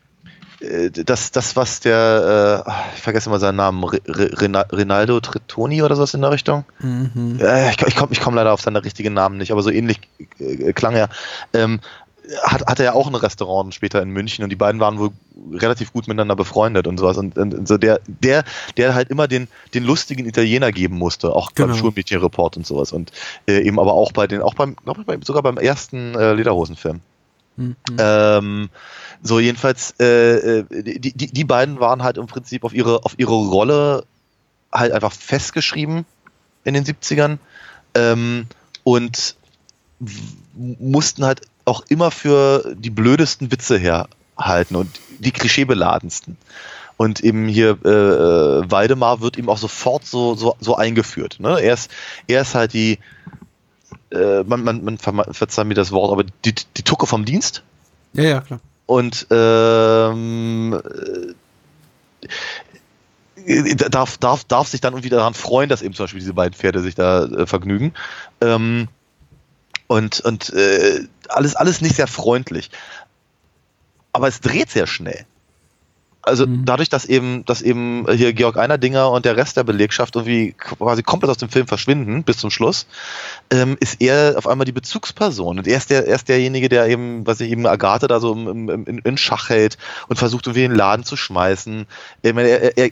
das, das, was der, äh, ich vergesse mal seinen Namen, Rinaldo Tritoni oder sowas in der Richtung. Mhm. Äh, ich, ich komme ich komm leider auf seinen richtigen Namen nicht, aber so ähnlich äh, klang er. Ähm, hat, hatte er auch ein Restaurant später in München und die beiden waren wohl relativ gut miteinander befreundet und sowas. Und, und, und so der, der, der halt immer den, den lustigen Italiener geben musste, auch genau. beim Schulmädchenreport und sowas. Und äh, eben aber auch bei den, auch beim, glaube ich, sogar beim ersten äh, Lederhosenfilm. Mhm. Ähm, so, jedenfalls, äh, äh, die, die, die beiden waren halt im Prinzip auf ihre, auf ihre Rolle halt einfach festgeschrieben in den 70ern ähm, und mussten halt auch immer für die blödesten Witze herhalten und die klischeebeladensten. Und eben hier äh, äh Waldemar wird ihm auch sofort so, so, so eingeführt. Ne? Er, ist, er ist halt die, äh, man, man, man verzeiht mir das Wort, aber die, die Tucke vom Dienst. Ja, ja, klar. Und ähm, äh, darf, darf, darf sich dann irgendwie daran freuen, dass eben zum Beispiel diese beiden Pferde sich da äh, vergnügen. Ähm, und und äh, alles, alles nicht sehr freundlich. Aber es dreht sehr schnell also mhm. dadurch, dass eben, dass eben hier Georg Einerdinger und der Rest der Belegschaft irgendwie quasi komplett aus dem Film verschwinden bis zum Schluss, ähm, ist er auf einmal die Bezugsperson und er ist, der, er ist derjenige, der eben, was ich eben Agathe da so im, im, in Schach hält und versucht irgendwie den Laden zu schmeißen. Ich meine, er, er, er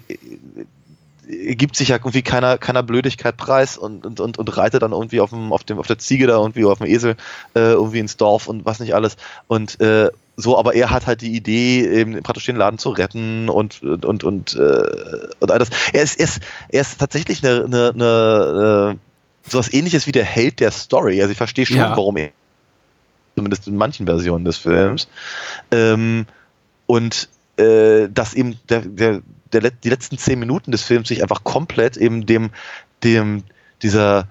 gibt sich ja irgendwie keiner, keiner Blödigkeit preis und, und, und, und reitet dann irgendwie auf, dem, auf, dem, auf der Ziege da irgendwie auf dem Esel äh, irgendwie ins Dorf und was nicht alles. Und äh, so, aber er hat halt die Idee, eben praktisch den Laden zu retten und und und äh, und all das. Er ist, er ist, er ist tatsächlich eine, eine, eine sowas ähnliches wie der Held der Story. Also ich verstehe schon, ja. warum er zumindest in manchen Versionen des Films. Ähm, und äh, dass eben der, der, der, die letzten zehn Minuten des Films sich einfach komplett eben dem, dem, dieser,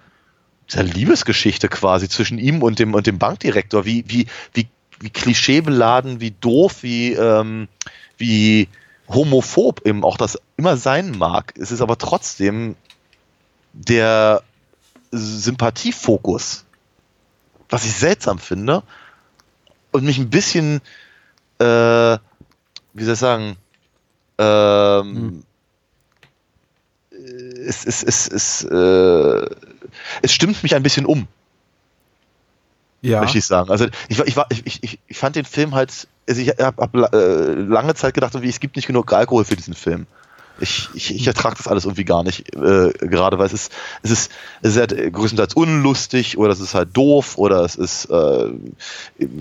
dieser Liebesgeschichte quasi zwischen ihm und dem, und dem Bankdirektor, wie, wie, wie wie klischeebeladen, wie doof, wie, ähm, wie homophob eben auch das immer sein mag. Es ist aber trotzdem der Sympathiefokus, was ich seltsam finde und mich ein bisschen, äh, wie soll ich sagen, ähm, hm. es, es, es, es, äh, es stimmt mich ein bisschen um ja. möchte ich sagen. Also ich, ich, war, ich, ich, ich fand den Film halt, also ich habe hab, äh, lange Zeit gedacht, es gibt nicht genug Alkohol für diesen Film. Ich, ich, ich ertrage das alles irgendwie gar nicht, äh, gerade weil es ist, es ist, es ist halt größtenteils unlustig oder es ist halt doof oder es ist äh,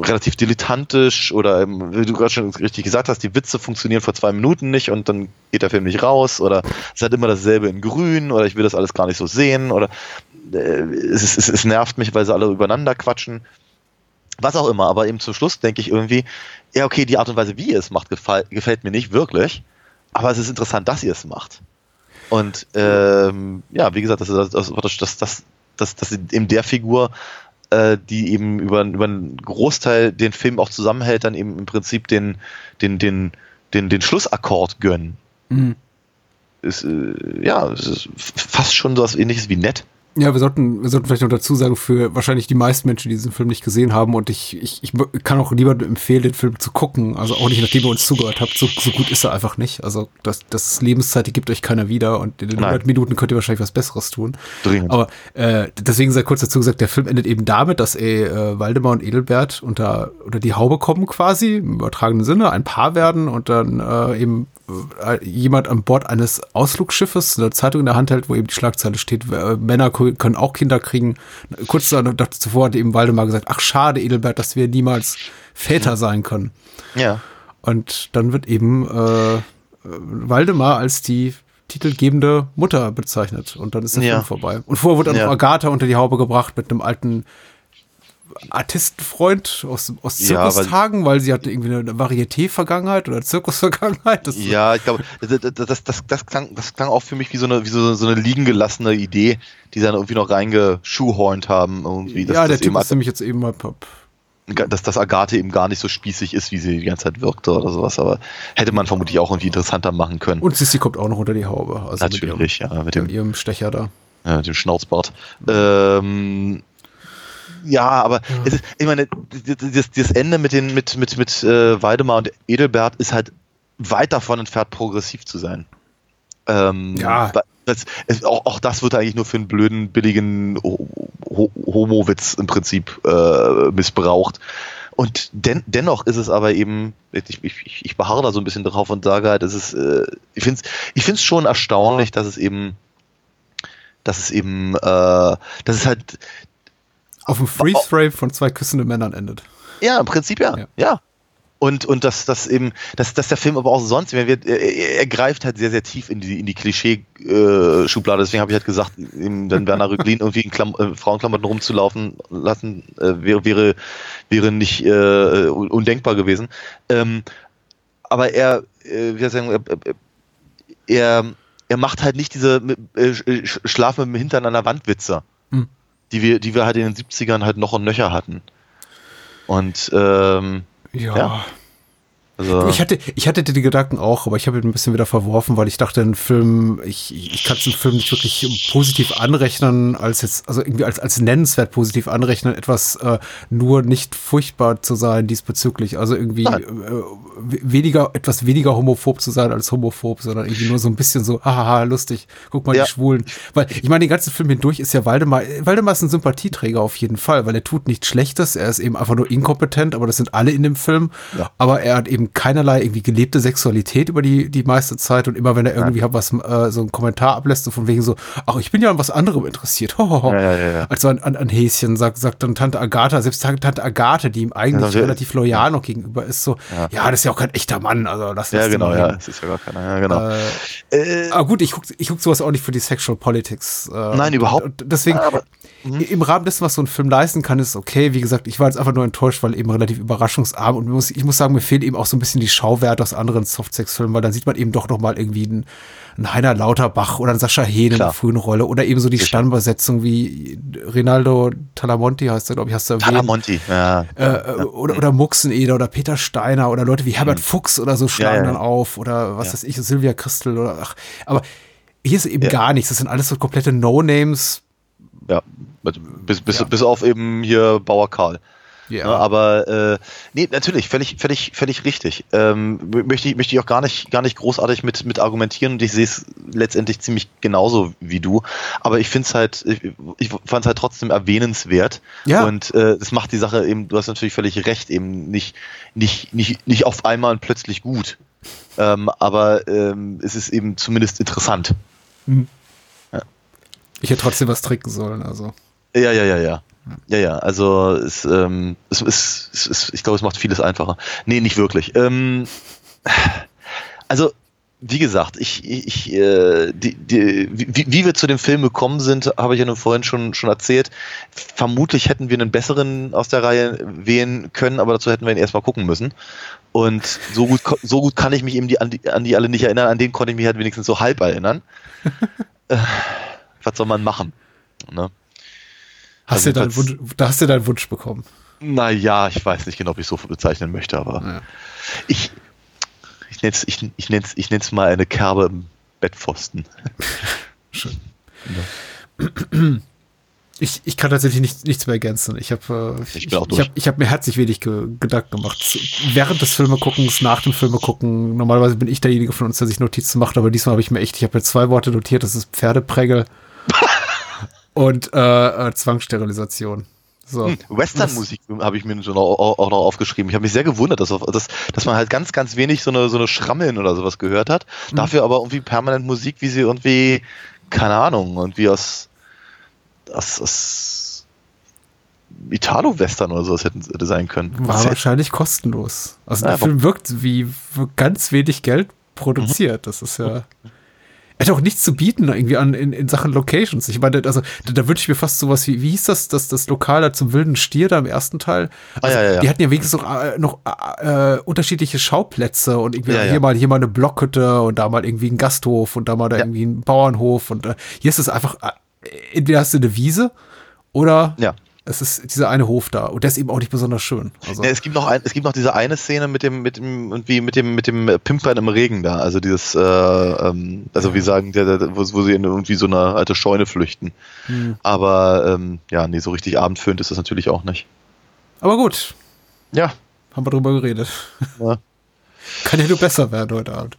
relativ dilettantisch oder eben, wie du gerade schon richtig gesagt hast, die Witze funktionieren vor zwei Minuten nicht und dann geht der Film nicht raus oder es hat immer dasselbe in grün oder ich will das alles gar nicht so sehen oder äh, es, es, es nervt mich, weil sie alle übereinander quatschen was auch immer, aber eben zum Schluss denke ich irgendwie, ja, okay, die Art und Weise, wie ihr es macht, gefällt, gefällt mir nicht wirklich. Aber es ist interessant, dass ihr es macht. Und ähm, ja, wie gesagt, das ist das, das, das, das, das, das in der Figur äh, die eben über, über einen Großteil den Film auch zusammenhält, dann eben im Prinzip den, den, den, den, den Schlussakkord gönnen. Mhm. Ist, äh, ja, es ist fast schon so was ähnliches wie nett. Ja, wir sollten, wir sollten vielleicht noch dazu sagen, für wahrscheinlich die meisten Menschen, die diesen Film nicht gesehen haben, und ich, ich, ich kann auch niemandem empfehlen, den Film zu gucken. Also auch nicht, nachdem ihr uns zugehört habt. So, so gut ist er einfach nicht. Also das, das Lebenszeit, die gibt euch keiner wieder und in den Nein. 100 Minuten könnt ihr wahrscheinlich was Besseres tun. Dringend. Aber äh, deswegen sei kurz dazu gesagt, der Film endet eben damit, dass äh, Waldemar und Edelbert unter, unter die Haube kommen quasi, im übertragenen Sinne, ein Paar werden und dann äh, eben äh, jemand an Bord eines Ausflugsschiffes eine Zeitung in der Hand hält, wo eben die Schlagzeile steht, äh, Männer können auch Kinder kriegen. Kurz zuvor hat eben Waldemar gesagt, ach schade, Edelbert, dass wir niemals Väter sein können. Ja. Und dann wird eben äh, Waldemar als die titelgebende Mutter bezeichnet. Und dann ist der Ja. Film vorbei. Und vorher wurde dann Ja. Agatha unter die Haube gebracht mit einem alten Artistenfreund aus, aus Ja, weil- Zirkustagen, weil sie hatte irgendwie eine Varieté-Vergangenheit oder Zirkus-Vergangenheit. Ja, ich glaube, das, das, das, das, klang, das klang auch für mich wie so eine, wie so, so eine liegen gelassene Idee, die sie dann irgendwie noch reingeschuhhornt haben. Irgendwie, dass, ja, der das Typ ist nämlich jetzt eben mal Pop. dass das Agathe eben gar nicht so spießig ist, wie sie die ganze Zeit wirkte oder sowas. Aber hätte man vermutlich auch irgendwie interessanter machen können. Und Sissi kommt auch noch unter die Haube. Also Natürlich, ja, mit mit dem, ihrem, ihrem Stecher da. ja, mit dem Schnauzbart. Ähm, ja, aber es ist, ich meine, das, das Ende mit den mit mit mit äh, Weidemar und Edelbert ist halt weit davon entfernt, progressiv zu sein. Ähm, Ja. Das, es, auch, auch das wird eigentlich nur für einen blöden, billigen Ho Homo-Witz im Prinzip äh, missbraucht. Und den, dennoch ist es aber eben, ich, ich, ich beharre da so ein bisschen drauf und sage halt, es ist, äh, ich finde es ich find's schon erstaunlich, dass es eben, dass es eben, äh, dass es halt, Auf dem Freeze-Frame von zwei küssenden Männern endet. ja, im Prinzip ja, Ja. ja. Und, und dass das eben, dass, dass der Film aber auch sonst, er, er, greift halt sehr, sehr tief in die, in die Klischee-Schublade. Deswegen habe ich halt gesagt, eben dann Werner Röglin irgendwie in Klam äh, Frauenklamotten rumzulaufen lassen, äh, wäre, wäre, wäre nicht äh, un- undenkbar gewesen. Ähm, aber er, äh, wie soll ich sagen, er, er, er macht halt nicht diese äh, Sch- Schlaf mit dem Hintern an der Wand Witze, Hm. Die wir, die wir halt in den 70ern halt noch und nöcher hatten. Und ähm, Ja. Ja. Also Ich hatte, ich hatte die Gedanken auch, aber ich habe ihn ein bisschen wieder verworfen, weil ich dachte, ein Film, ich, ich kann es dem Film nicht wirklich positiv anrechnen, als jetzt, also irgendwie als, als nennenswert positiv anrechnen, etwas äh, nur nicht furchtbar zu sein diesbezüglich. Also irgendwie äh, we- weniger, etwas weniger homophob zu sein als homophob, sondern irgendwie nur so ein bisschen so, haha, lustig, guck mal Ja. die Schwulen. Weil ich meine, den ganzen Film hindurch ist ja Waldemar, Waldemar ist ein Sympathieträger auf jeden Fall, weil er tut nichts Schlechtes, er ist eben einfach nur inkompetent, aber das sind alle in dem Film. Ja. Aber er hat eben keinerlei irgendwie gelebte Sexualität über die, die meiste Zeit und immer wenn er irgendwie was, äh, so einen Kommentar ablässt, so von wegen so, ach, ich bin ja an was anderem interessiert. Ho, ho, ho. Ja, ja, ja, ja. Also an, an, an Häschen, sagt, sagt dann Tante Agatha, selbst Tante Agathe, die ihm eigentlich Ja, relativ loyal noch gegenüber ist, so, ja. das ist ja auch kein echter Mann, also lass ja, lass den genau, ja, es ist ja gar keiner, ja, genau. Äh, aber gut, ich guck, ich guck sowas auch nicht für die Sexual Politics. Äh, Nein, überhaupt. Und deswegen, Aber- im Rahmen dessen, was so ein Film leisten kann, ist okay. Wie gesagt, ich war jetzt einfach nur enttäuscht, weil eben relativ überraschungsarm und muss, ich muss sagen, mir fehlt eben auch so ein bisschen die Schauwerte aus anderen Softsex-Filmen, weil dann sieht man eben doch noch mal irgendwie einen, einen Heiner Lauterbach oder einen Sascha Hehn in der frühen Rolle oder eben so die Stammbesetzung wie Rinaldo Talamonti heißt er, glaube ich, hast du erwähnt. Talamonti, ja. Äh, oder, oder Muxeneder oder Peter Steiner oder Leute wie Herbert Fuchs oder so schlagen Mhm. ja. dann auf oder was Ja. weiß ich, Sylvia Christel oder ach, aber hier ist eben Ja. gar nichts. Das sind alles so komplette No-Names. ja. Bis, bis, Ja. bis auf eben hier Bauer Karl. Ja. Ja, aber äh, nee, natürlich, völlig, völlig, völlig richtig. Ähm, möchte ich, möchte ich auch gar nicht, gar nicht großartig mit, mit argumentieren und ich sehe es letztendlich ziemlich genauso wie du. Aber ich finde es halt, ich, ich fand es halt trotzdem erwähnenswert. Ja. Und äh, das macht die Sache eben, du hast natürlich völlig recht, eben nicht, nicht, nicht, nicht auf einmal und plötzlich gut. Ähm, aber ähm, es ist eben zumindest interessant. Ich hätte trotzdem was trinken sollen, also. Ja, ja, ja, ja. Ja, ja, also es, ähm, es, es, es, es, ich glaube, es macht vieles einfacher. Nee, nicht wirklich. Ähm, also, wie gesagt, ich, ich, äh, die, die, wie, wie wir zu dem Film gekommen sind, habe ich ja nur vorhin schon, schon erzählt. Vermutlich hätten wir einen besseren aus der Reihe wählen können, aber dazu hätten wir ihn erstmal gucken müssen. Und so gut, so gut kann ich mich eben die, an, die, an die alle nicht erinnern. An den konnte ich mich halt wenigstens so halb erinnern. äh, was soll man machen? Ne? Hast Also du deinen Wunsch, da hast du deinen Wunsch bekommen. Naja, ich weiß nicht genau, ob ich es so bezeichnen möchte, aber Ja. ich, ich nenne es ich, ich nenn's, ich nenn's mal eine Kerbe im Bettpfosten. Schön. Ich, ich kann tatsächlich nicht, nichts mehr ergänzen. Ich habe äh, Ich ich, ich hab, ich hab mir herzlich wenig ge Gedanken gemacht. Während des Filmeguckens, nach dem Filmegucken, normalerweise bin ich derjenige von uns, der sich Notizen macht, aber diesmal habe ich mir echt, ich habe mir zwei Worte notiert, das ist Pferdeprägel und äh, äh, Zwangssterilisation. So. Western-Musik habe ich mir schon auch, auch noch aufgeschrieben. Ich habe mich sehr gewundert, dass, dass, dass man halt ganz, ganz wenig so eine, so eine Schrammeln oder sowas gehört hat. Mhm. Dafür aber irgendwie permanent Musik, wie sie irgendwie, keine Ahnung, irgendwie aus, aus, aus Italo-Western oder sowas hätten hätte sein können. War Sehr- wahrscheinlich kostenlos. Also Ja, der Film wirkt wie wie ganz wenig Geld produziert. Das ist ja. Er hat auch nichts zu bieten irgendwie an in, in Sachen Locations. Ich meine, also da, da wünsche ich mir fast sowas wie, wie hieß das, das, das Lokal da zum wilden Stier da im ersten Teil? Also, Ah, ja, ja, ja. Die hatten ja wenigstens noch, äh, noch äh, unterschiedliche Schauplätze und irgendwie Ja, hier mal hier mal eine Blockhütte und da mal irgendwie ein Gasthof und da mal da irgendwie ein Bauernhof und äh, hier ist es einfach, äh, entweder hast du eine Wiese oder Ja. Es ist dieser eine Hof da und der ist eben auch nicht besonders schön. Also, Ja, es gibt noch ein, es gibt noch diese eine Szene mit dem mit dem irgendwie mit dem mit dem Pimpern im Regen da, also dieses äh, ähm, also wie sagen der, der wo, wo sie in irgendwie so eine alte Scheune flüchten. Hm. Aber ähm, ja, nee, so richtig abendfüllend ist das natürlich auch nicht. Aber gut, Ja, haben wir drüber geredet. Ja. Kann ja nur besser werden heute Abend.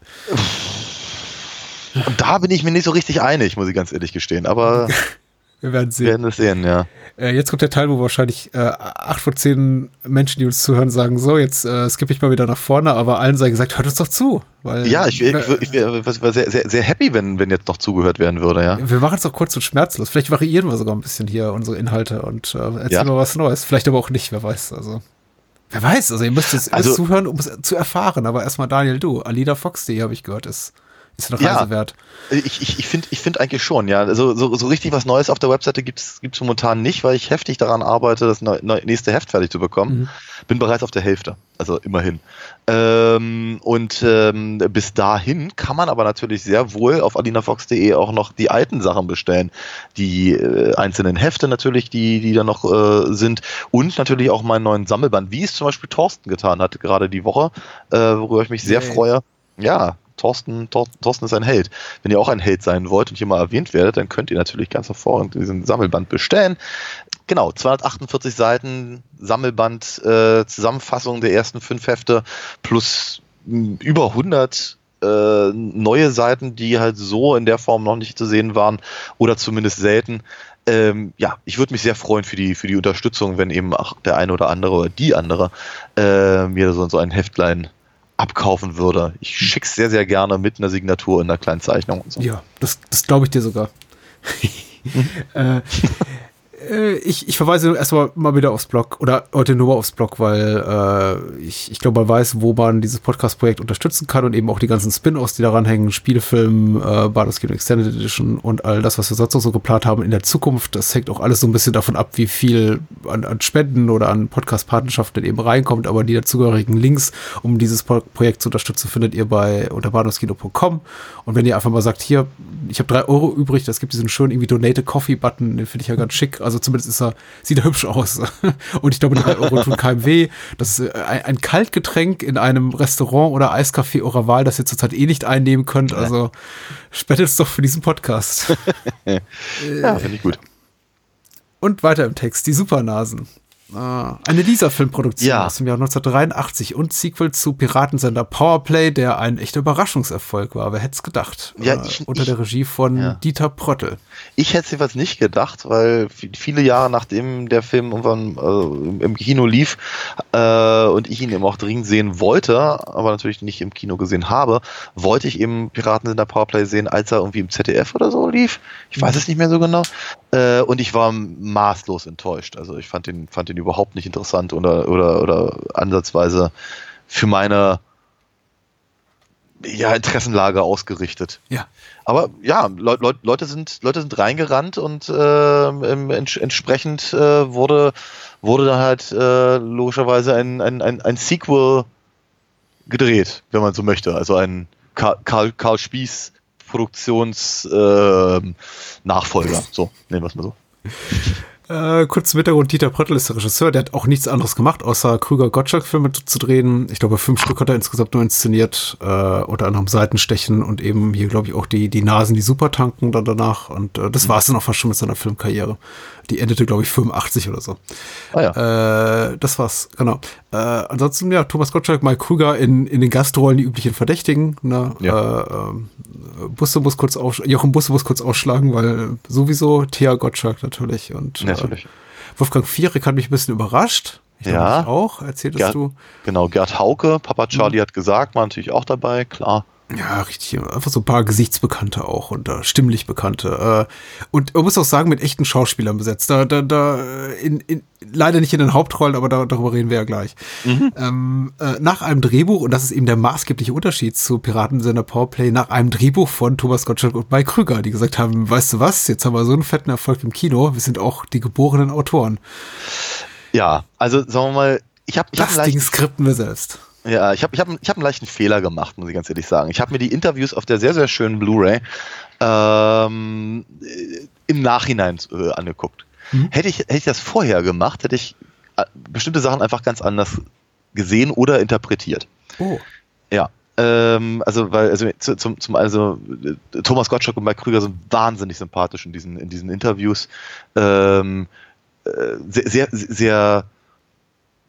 und da bin ich mir nicht so richtig einig, muss ich ganz ehrlich gestehen, aber Wir werden wir sehen. werden es sehen, ja. Äh, jetzt kommt der Teil, wo wahrscheinlich äh, acht von zehn Menschen, die uns zuhören, sagen, so, jetzt äh, skippe ich mal wieder nach vorne, aber allen sei gesagt, hört uns doch zu. Weil, Ja, ich, ich, wir, ich, wär- ich war sehr, sehr, sehr happy, wenn, wenn jetzt noch zugehört werden würde, ja. wir machen es doch kurz und schmerzlos. Vielleicht variieren wir sogar ein bisschen hier unsere Inhalte und äh, erzählen Ja. mal was Neues. Vielleicht aber auch nicht, wer weiß. Also, wer weiß, also ihr müsst jetzt Also- zuhören, um es zu erfahren. Aber erstmal Daniel, du, Alida Fox.de habe ich gehört, ist, ist eine Ja. Reise wert. Ich, ich, ich finde ich find eigentlich schon, ja. Also, so, so richtig was Neues auf der Webseite gibt's gibt's momentan nicht, weil ich heftig daran arbeite, das neu, nächste Heft fertig zu bekommen. Mhm. Bin bereits auf der Hälfte, also immerhin. Ähm, und ähm, bis dahin kann man aber natürlich sehr wohl auf alinafox.de auch noch die alten Sachen bestellen. Die äh, einzelnen Hefte natürlich, die, die da noch äh, sind. Und natürlich auch meinen neuen Sammelband, wie es zum Beispiel Thorsten getan hat, gerade die Woche, äh, worüber ich mich sehr Yay. freue. Ja, Thorsten, Thor, Thorsten ist ein Held. Wenn ihr auch ein Held sein wollt und hier mal erwähnt werdet, dann könnt ihr natürlich ganz hervorragend diesen Sammelband bestellen. Genau, 248 Seiten Sammelband, äh, Zusammenfassung der ersten fünf Hefte plus mh, über 100 äh, neue Seiten, die halt so in der Form noch nicht zu sehen waren oder zumindest selten. Ähm, ja, ich würde mich sehr freuen für die, für die Unterstützung, wenn eben auch der eine oder andere oder die andere äh, mir so, so ein Heftlein abkaufen würde. Ich schick's sehr, sehr gerne mit einer Signatur und einer kleinen Zeichnung und so. Ja, das, das glaube ich dir sogar. äh, äh, ich, ich verweise erstmal mal wieder aufs Blog oder heute nur aufs Blog, weil äh, ich, ich glaube, man weiß, wo man dieses Podcast-Projekt unterstützen kann und eben auch die ganzen Spin-offs, die daran hängen, Spielefilm, äh, Baldur's Gate Extended Edition und all das, was wir sonst noch so geplant haben in der Zukunft. Das hängt auch alles so ein bisschen davon ab, wie viel an, an Spenden oder an Podcast-Partnerschaften eben reinkommt, aber die dazugehörigen Links, um dieses Pro Projekt zu unterstützen, findet ihr bei unter bahnhofskino.com und wenn ihr einfach mal sagt, hier, ich habe drei Euro übrig, das gibt diesen schönen irgendwie Donate Coffee-Button, den finde ich ja ganz schick. Also zumindest ist er, sieht er hübsch aus. Und ich glaube, drei Euro tun keinem weh. Das ist äh, ein, ein Kaltgetränk in einem Restaurant oder Eiscafé eurer Wahl, das ihr zurzeit eh nicht einnehmen könnt. Also spendet es doch für diesen Podcast. Ja, finde ich gut. Und weiter im Text, die Supernasen. Ah, Eine Lisa-Filmproduktion Ja. aus dem Jahr 1983 und Sequel zu Piratensender Powerplay, der ein echter Überraschungserfolg war. Wer hätte es gedacht? Ja, Äh, ich- unter ich- der Regie von ja. Dieter Pröttl. Ich hätte es jedenfalls nicht gedacht, weil viele Jahre nachdem der Film irgendwann äh, im Kino lief äh, und ich ihn eben auch dringend sehen wollte, aber natürlich nicht im Kino gesehen habe, wollte ich eben Piraten in der Powerplay sehen, als er irgendwie im ZDF oder so lief. Ich weiß es nicht mehr so genau. Äh, und ich war maßlos enttäuscht. Also ich fand den, fand den überhaupt nicht interessant oder, oder, oder ansatzweise für meine ja, Interessenlage ausgerichtet. Ja. Aber ja, Leu Leu Leute sind Leute sind reingerannt und ähm, ents entsprechend äh, wurde wurde dann halt äh, logischerweise ein, ein, ein, ein Sequel gedreht, wenn man so möchte. Also ein Karl, Karl, Karl Spieß Produktions ähm. So, nehmen wir es mal so. Äh, kurz zum Hintergrund, Dieter Pröttl ist der Regisseur, der hat auch nichts anderes gemacht, außer Krüger-Gottschalk-Filme zu drehen. Ich glaube, fünf Stück hat er insgesamt nur inszeniert, äh, unter anderem Seitenstechen und eben hier, glaube ich, auch die, die Nasen, die Supertanken dann danach. Und äh, das war es dann auch fast schon mit seiner Filmkarriere. Die endete, glaube ich, 85 oder so. Ah ja. Äh, das war's, genau. Äh, ansonsten, ja, Thomas Gottschalk, Mike Krüger in, in den Gastrollen die üblichen Verdächtigen. Ne? Ja. Äh, äh, Busse muss kurz aus, Jochen Busse muss kurz ausschlagen, weil sowieso Thea Gottschalk natürlich und Natürlich. Wolfgang Viereck hat mich ein bisschen überrascht. Ich Ja. auch. Erzähltest Gerd, du? Genau, Gerd Hauke, Papa Charlie hat gesagt, war natürlich auch dabei, klar. Ja, richtig. Einfach so ein paar Gesichtsbekannte auch und äh, stimmlich Bekannte. Äh, und man muss auch sagen, mit echten Schauspielern besetzt. Da, da, da, in, in, leider nicht in den Hauptrollen, aber da, darüber reden wir ja gleich. Ähm, äh, nach einem Drehbuch, und das ist eben der maßgebliche Unterschied zu Piratensender Powerplay, nach einem Drehbuch von Thomas Gottschalk und Mike Krüger, die gesagt haben, weißt du was, jetzt haben wir so einen fetten Erfolg im Kino, wir sind auch die geborenen Autoren. Ja, also sagen wir mal, ich habe ich hab Das Ding skripten wir selbst. Ja, ich hab, ich hab, ich hab einen leichten Fehler gemacht, muss ich ganz ehrlich sagen. Ich habe mir die Interviews auf der sehr, sehr schönen Blu-ray ähm, äh, im Nachhinein äh, angeguckt. Mhm. Hätte, ich, hätte ich das vorher gemacht, hätte ich äh, bestimmte Sachen einfach ganz anders gesehen oder interpretiert. Oh. Ja. Ähm, also, weil, also zu- zum, zum also äh, Thomas Gottschalk und Mike Krüger sind wahnsinnig sympathisch in diesen, in diesen Interviews. Ähm, äh, sehr, sehr, sehr,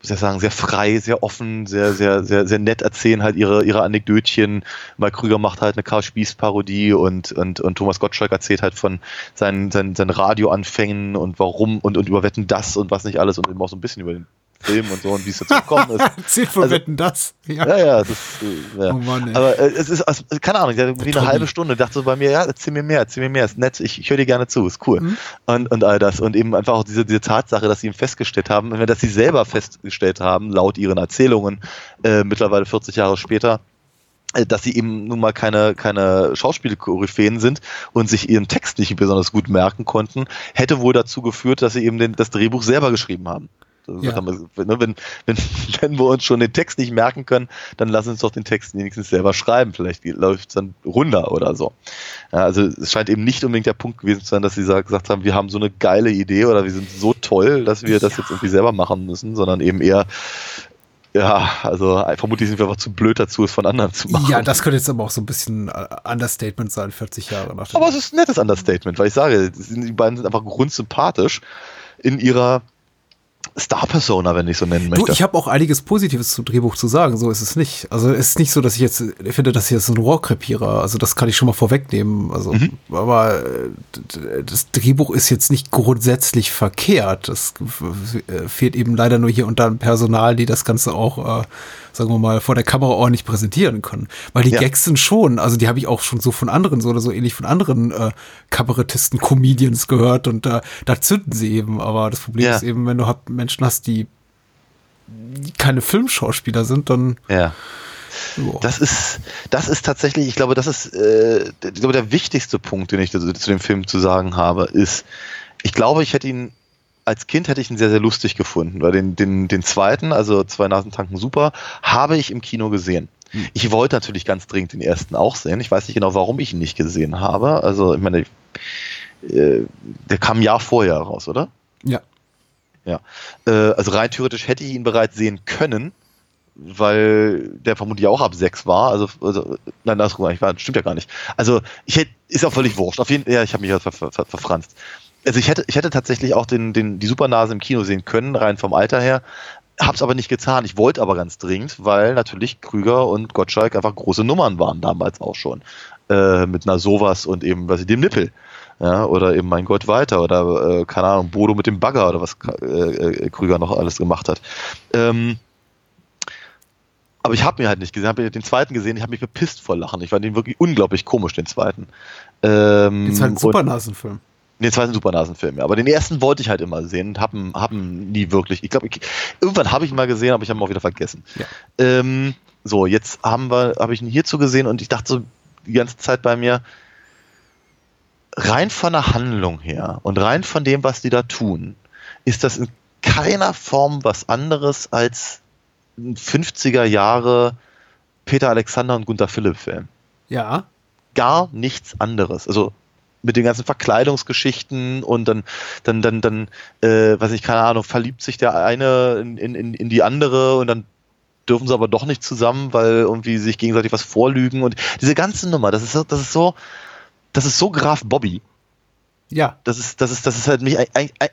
soll ich sagen, sehr frei, sehr offen, sehr, sehr, sehr, sehr nett erzählen halt ihre, ihre Anekdötchen. Mike Krüger macht halt eine Karl Spieß-Parodie und, und, und Thomas Gottschalk erzählt halt von seinen, seinen, seinen Radioanfängen und warum und, und über Wetten das und was nicht alles und eben auch so ein bisschen über den Film und so und wie es dazu gekommen ist. Zehn von Also- Wetten das. Ja. Ja, ja, das ist, äh, ja. Oh Mann, ey. Aber äh, es ist, also, keine Ahnung, irgendwie eine halbe Stunde, dachte so bei mir, ja, erzähl mir mehr, erzähl mir mehr, ist nett, ich, ich höre dir gerne zu, ist cool. Mhm. Und, und all das. Und eben einfach auch diese, diese Tatsache, dass sie ihm festgestellt haben, dass sie selber festgestellt haben, laut ihren Erzählungen, äh, mittlerweile 40 Jahre später, äh, dass sie eben nun mal keine, keine Schauspielkoryphäen sind und sich ihren Text nicht besonders gut merken konnten, hätte wohl dazu geführt, dass sie eben den, das Drehbuch selber geschrieben haben. Ja. haben wir- ne, Wenn, wenn, wenn wir uns schon den Text nicht merken können, dann lass uns doch den Text wenigstens selber schreiben. Vielleicht läuft es dann runter oder so. Ja, also es scheint eben nicht unbedingt der Punkt gewesen zu sein, dass sie sa- gesagt haben, wir haben so eine geile Idee oder wir sind so toll, dass wir das jetzt irgendwie selber machen müssen, sondern eben eher, ja, also vermutlich sind wir einfach zu blöd dazu, es von anderen zu machen. Ja, das könnte jetzt aber auch so ein bisschen äh, Understatement sein, 40 Jahre nach Aber es ist ein nettes Understatement, weil ich sage, die beiden sind einfach grundsympathisch in ihrer Star-Persona, wenn ich so nennen Du, möchte. ich habe auch einiges Positives zum Drehbuch zu sagen, so ist es nicht. Also es ist nicht so, dass ich jetzt ich finde, das hier ist ein Rohrkrepierer. Also das kann ich schon mal vorwegnehmen. Also, aber äh, das Drehbuch ist jetzt nicht grundsätzlich verkehrt. Es äh, fehlt eben leider nur hier und da ein Personal, die das Ganze auch, äh, sagen wir mal, vor der Kamera ordentlich präsentieren können. Weil die Ja. Gags sind schon, also die habe ich auch schon so von anderen, so oder so ähnlich von anderen äh, Kabarettisten, Comedians gehört und äh, da zünden sie eben. Aber das Problem Ja. ist eben, wenn du hab Menschen hast, die die keine Filmschauspieler sind, dann ja. Das ist, das ist tatsächlich, ich glaube, das ist, äh, der- ich glaube, der wichtigste Punkt, den ich zu dem Film zu sagen habe, ist, ich glaube, ich hätte ihn, als Kind hätte ich ihn sehr, sehr lustig gefunden, weil den, den, den zweiten, also zwei Nasentanken super, habe ich im Kino gesehen. Ich wollte natürlich ganz dringend den ersten auch sehen. Ich weiß nicht genau, warum ich ihn nicht gesehen habe. Also, ich meine, äh, der kam ein Jahr vorher raus, oder? ja. Ja. Äh, also rein theoretisch hätte ich ihn bereits sehen können, weil der vermutlich auch ab sechs war. Also, also nein, das stimmt ja gar nicht. Also ich hätte, ist auch völlig wurscht. Auf jeden ja, ich habe mich ja ver, ver, ver, verfranst. Also ich hätte, ich hätte tatsächlich auch den, den, die Supernase im Kino sehen können, rein vom Alter her. Hab's aber nicht getan. Ich wollte aber ganz dringend, weil natürlich Krüger und Gottschalk einfach große Nummern waren damals auch schon. Äh, mit einer sowas und eben, was ich dem Nippel. Ja, oder eben mein Gott weiter oder äh, keine Ahnung, Bodo mit dem Bagger oder was äh, äh, Krüger noch alles gemacht hat. Ähm, aber ich habe mir halt nicht gesehen, habe den zweiten gesehen, ich habe mich bepisst vor Lachen. Ich fand den wirklich unglaublich komisch, den zweiten. Ähm, Den zweiten und- Supernasenfilm. Den zweiten Supernasenfilm, ja. Aber den ersten wollte ich halt immer sehen und haben haben nie wirklich. Ich glaube, irgendwann habe ich ihn mal gesehen, aber ich habe ihn auch wieder vergessen. Ja. Ähm, so, jetzt haben wir, habe ich ihn hierzu gesehen und ich dachte so die ganze Zeit bei mir, rein von der Handlung her und rein von dem, was die da tun, ist das in keiner Form was anderes als ein 50er Jahre Peter Alexander und Gunther Philipp Film Ja. gar nichts anderes. Also mit den ganzen Verkleidungsgeschichten und dann, dann, dann, dann, äh, weiß ich, keine Ahnung, verliebt sich der eine in, in, in die andere und dann dürfen sie aber doch nicht zusammen, weil irgendwie sich gegenseitig was vorlügen und diese ganze Nummer, das ist so, das ist so, das ist so Graf Bobby. Ja. Das ist, das ist, das ist halt mich,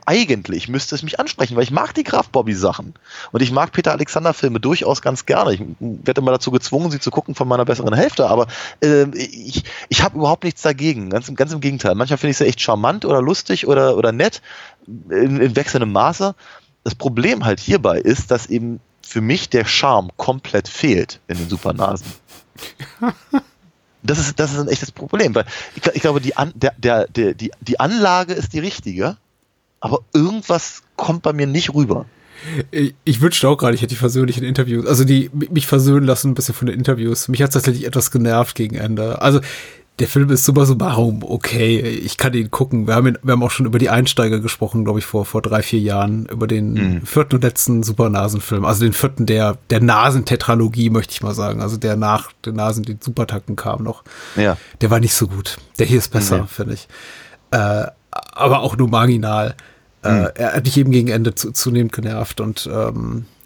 eigentlich müsste es mich ansprechen, weil ich mag die Graf Bobby Sachen. Und ich mag Peter Alexander Filme durchaus ganz gerne. Ich werde immer dazu gezwungen, sie zu gucken von meiner besseren Hälfte, aber äh, ich, ich habe überhaupt nichts dagegen. Ganz, ganz im Gegenteil. Manchmal finde ich sie echt charmant oder lustig oder, oder nett, in, in wechselndem Maße. Das Problem halt hierbei ist, dass eben für mich der Charme komplett fehlt in den Supernasen. Das ist, das ist ein echtes Problem, weil ich, ich glaube, die, An, der, der, der, die, die Anlage ist die richtige, aber irgendwas kommt bei mir nicht rüber. Ich, wünschte auch gerade, ich hätte die versöhnlichen Interviews, also die mich versöhnen lassen ein bisschen von den Interviews. Mich hat es tatsächlich etwas genervt gegen Ende. Also der Film ist summa summarum okay. Ich kann ihn gucken. Wir haben, ihn, wir haben auch schon über die Einsteiger gesprochen, glaube ich, vor, vor drei, vier Jahren, über den mhm. vierten und letzten Supernasenfilm. Also den vierten der, der Nasentetralogie, möchte ich mal sagen. Also der nach den Nasen, die Supertakten kam noch. Ja. Der war nicht so gut. Der hier ist besser, mhm. finde ich. Äh, aber auch nur marginal. Äh, mhm. Äh, er hat mich eben gegen Ende zu, zunehmend genervt und ähm, äh,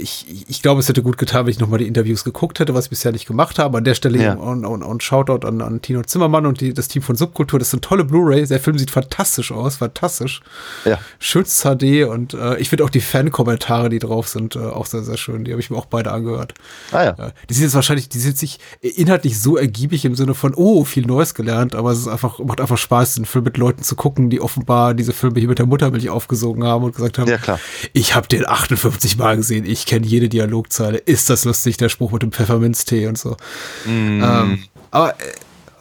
ich, ich glaube, es hätte gut getan, wenn ich nochmal die Interviews geguckt hätte, was ich bisher nicht gemacht habe. An der Stelle ja. und, und, und Shoutout an, an Tino Zimmermann und die, das Team von Subkultur. Das ist eine tolle Blu-ray. Der Film sieht fantastisch aus, fantastisch. Ja. Schönes HD und äh, ich finde auch die Fan-Kommentare, die drauf sind, äh, auch sehr, sehr schön. Die habe ich mir auch beide angehört. Ah, ja. Äh, die sind jetzt wahrscheinlich, die sind sich inhaltlich so ergiebig im Sinne von, oh, viel Neues gelernt, aber es ist einfach, macht einfach Spaß, den Film mit Leuten zu gucken, die offenbar diese Filme hier mit der Muttermilch aufgesogen haben und gesagt haben, ja, klar. ich habe den 58 Mal gesehen, ich kenne jede Dialogzeile. Ist das lustig, der Spruch mit dem Pfefferminztee und so. Mm. Ähm, aber äh,